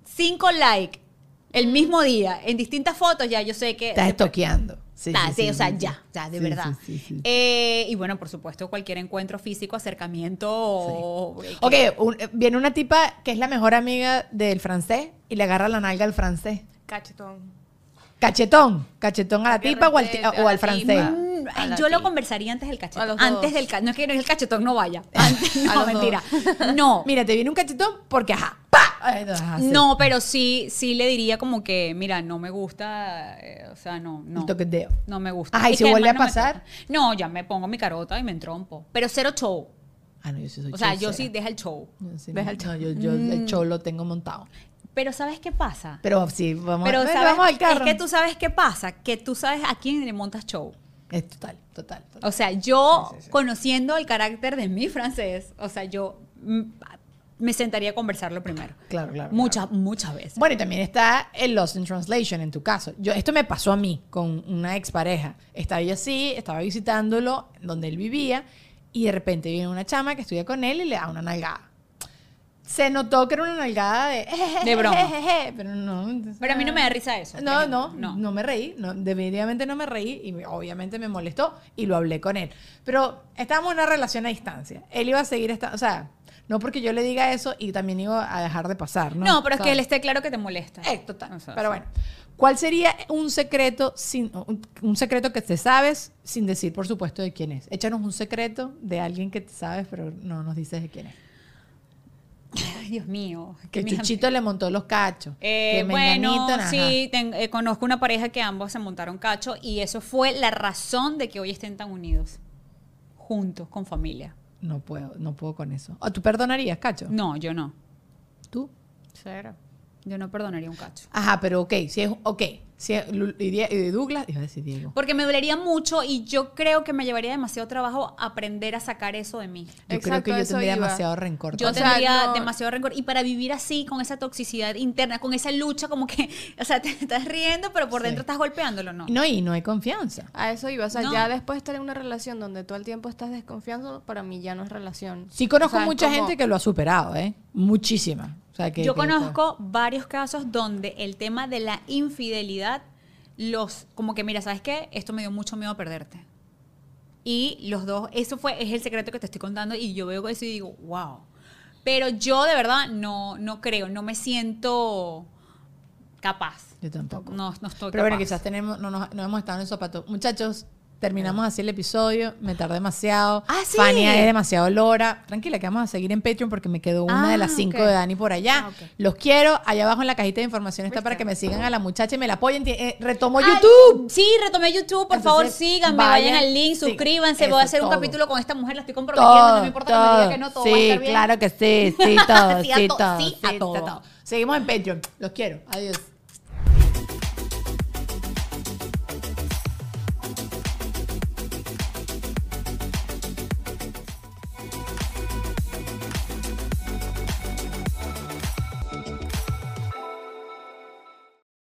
cinco likes el mismo día en distintas fotos, ya yo sé que. Estás estoqueando. Sí, Está, sí, sí, sí, o sea, ya, ya, de Sí, verdad. sí, sí, sí. Eh, y bueno, por supuesto, cualquier encuentro físico, acercamiento. o- Ok, un- viene una tipa que es la mejor amiga del francés y le agarra la nalga al francés. Cachetón. Cachetón. Cachetón a la tipa o al, o francés. Mm, yo lo conversaría antes del cachetón. Antes del cachetón. No es que el cachetón no vaya. Antes, no, mentira. No. Mira, te viene un cachetón porque, ajá, ¡pa! Ay. No, pero sí, sí le diría como que, mira, no me gusta, eh, o sea, no, no. El toqueteo. No me gusta. Ajá, ¿y Es si que vuelve a pasar? No, ya me pongo mi carota y me entrompo. Pero cero show. Ah, no, yo sí soy O sea, yo sí deja el show. Sí, Deja el no, yo, yo el show lo tengo montado. Pero ¿sabes qué pasa? Pero sí, vamos, Pero ¿sabes? vamos al carro. es que tú sabes qué pasa, que tú sabes a quién le montas show. Es total, total. total. O sea, yo conociendo el carácter de mi francés, o sea, yo mm, me sentaría a conversarlo primero. Claro, claro, Muchas, muchas veces. Bueno, y también está el Lost in Translation en tu caso. Yo, esto me pasó a mí con una expareja. Estaba yo así, estaba visitándolo donde él vivía y de repente viene una chama que estudia con él y le da una nalgada. Se notó que era una nalgada de... De broma. Pero no. Pero a mí no me da risa eso. No, ejemplo. no, no, me reí, no, definitivamente no me reí y me- obviamente me molestó y lo hablé con él. Pero estábamos en una relación a distancia. Él iba a seguir esta, o sea, no porque yo le diga eso y también iba a dejar de pasar, ¿no? No, pero es que él esté claro que te molesta. Eh, total. O sea, pero bueno, ¿cuál sería un secreto sin un, secreto que te sabes sin decir, por supuesto, de quién es? Échanos un secreto de alguien que te sabes, pero no nos dices de quién es. Ay, Dios mío. Que mis Chuchito le montó los cachos. Eh, que bueno, ajá. sí, ten- eh, conozco una pareja que ambos se montaron cacho y eso fue la razón de que hoy estén tan unidos, juntos, con familia. No puedo, no puedo con eso. ¿O tú perdonarías, cacho? No, yo no. ¿Tú? Cero. Yo no perdonaría un cacho. Ajá, pero ok, si es, ok. Si es, y Die- y Douglas, iba a decir Diego. Porque me dolería mucho y yo creo que me llevaría demasiado trabajo aprender a sacar eso de mí. Yo creo Exacto, que yo tendría iba. demasiado rencor. Yo O sea, tendría no- demasiado rencor. Y para vivir así, con esa toxicidad interna, con esa lucha, como que, o sea, te estás riendo, pero por Sí. dentro estás golpeándolo, ¿no? No, y no hay confianza. A eso iba. O sea, No. ya después de estar en una relación donde todo el tiempo estás desconfiando, para mí ya no es relación. Sí conozco O sea, mucha como- gente que lo ha superado, ¿eh? Muchísima. Sea, Yo conozco varios casos donde el tema de la infidelidad, los, como que, mira, ¿sabes qué? Esto me dio mucho miedo a perderte. Y los dos, eso fue, es el secreto que te estoy contando y yo veo eso y digo, wow. Pero yo de verdad no, no creo, no me siento capaz. Yo tampoco. No, no estoy Pero bueno, quizás tenemos, no, nos- no hemos estado en el zapato. Muchachos, terminamos así el episodio. Me tardé demasiado. Ah, ¿sí? Fania es demasiado lora. Tranquila, que vamos a seguir en Patreon porque me quedó una Ah, de las cinco ok. de Dani por allá. Ah. Los quiero. Allá abajo en la cajita de información está para que me sigan a la muchacha y me la apoyen. Eh, retomo Ay, YouTube. Sí, retomé YouTube, por Entonces, favor, síganme, vayan, vayan, al link, sí, suscríbanse, voy a hacer un todo. capítulo con esta mujer, la estoy comprometiendo, no Todo, me importa que me diga que no, todo va a sí, estar bien. claro que sí, sí, todo, Sí a sí, todo, sí a todo. Seguimos en Patreon. Los quiero. Adiós.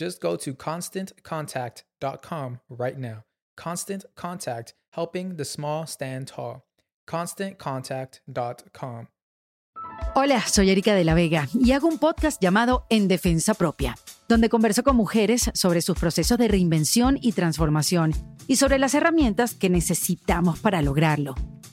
Just go to constantcontact.com right now. Constant Contact, helping the small stand tall. ConstantContact.com. Hola, soy Erika de la Vega y hago un podcast llamado En Defensa Propia, donde converso con mujeres sobre sus procesos de reinvención y transformación y sobre las herramientas que necesitamos para lograrlo.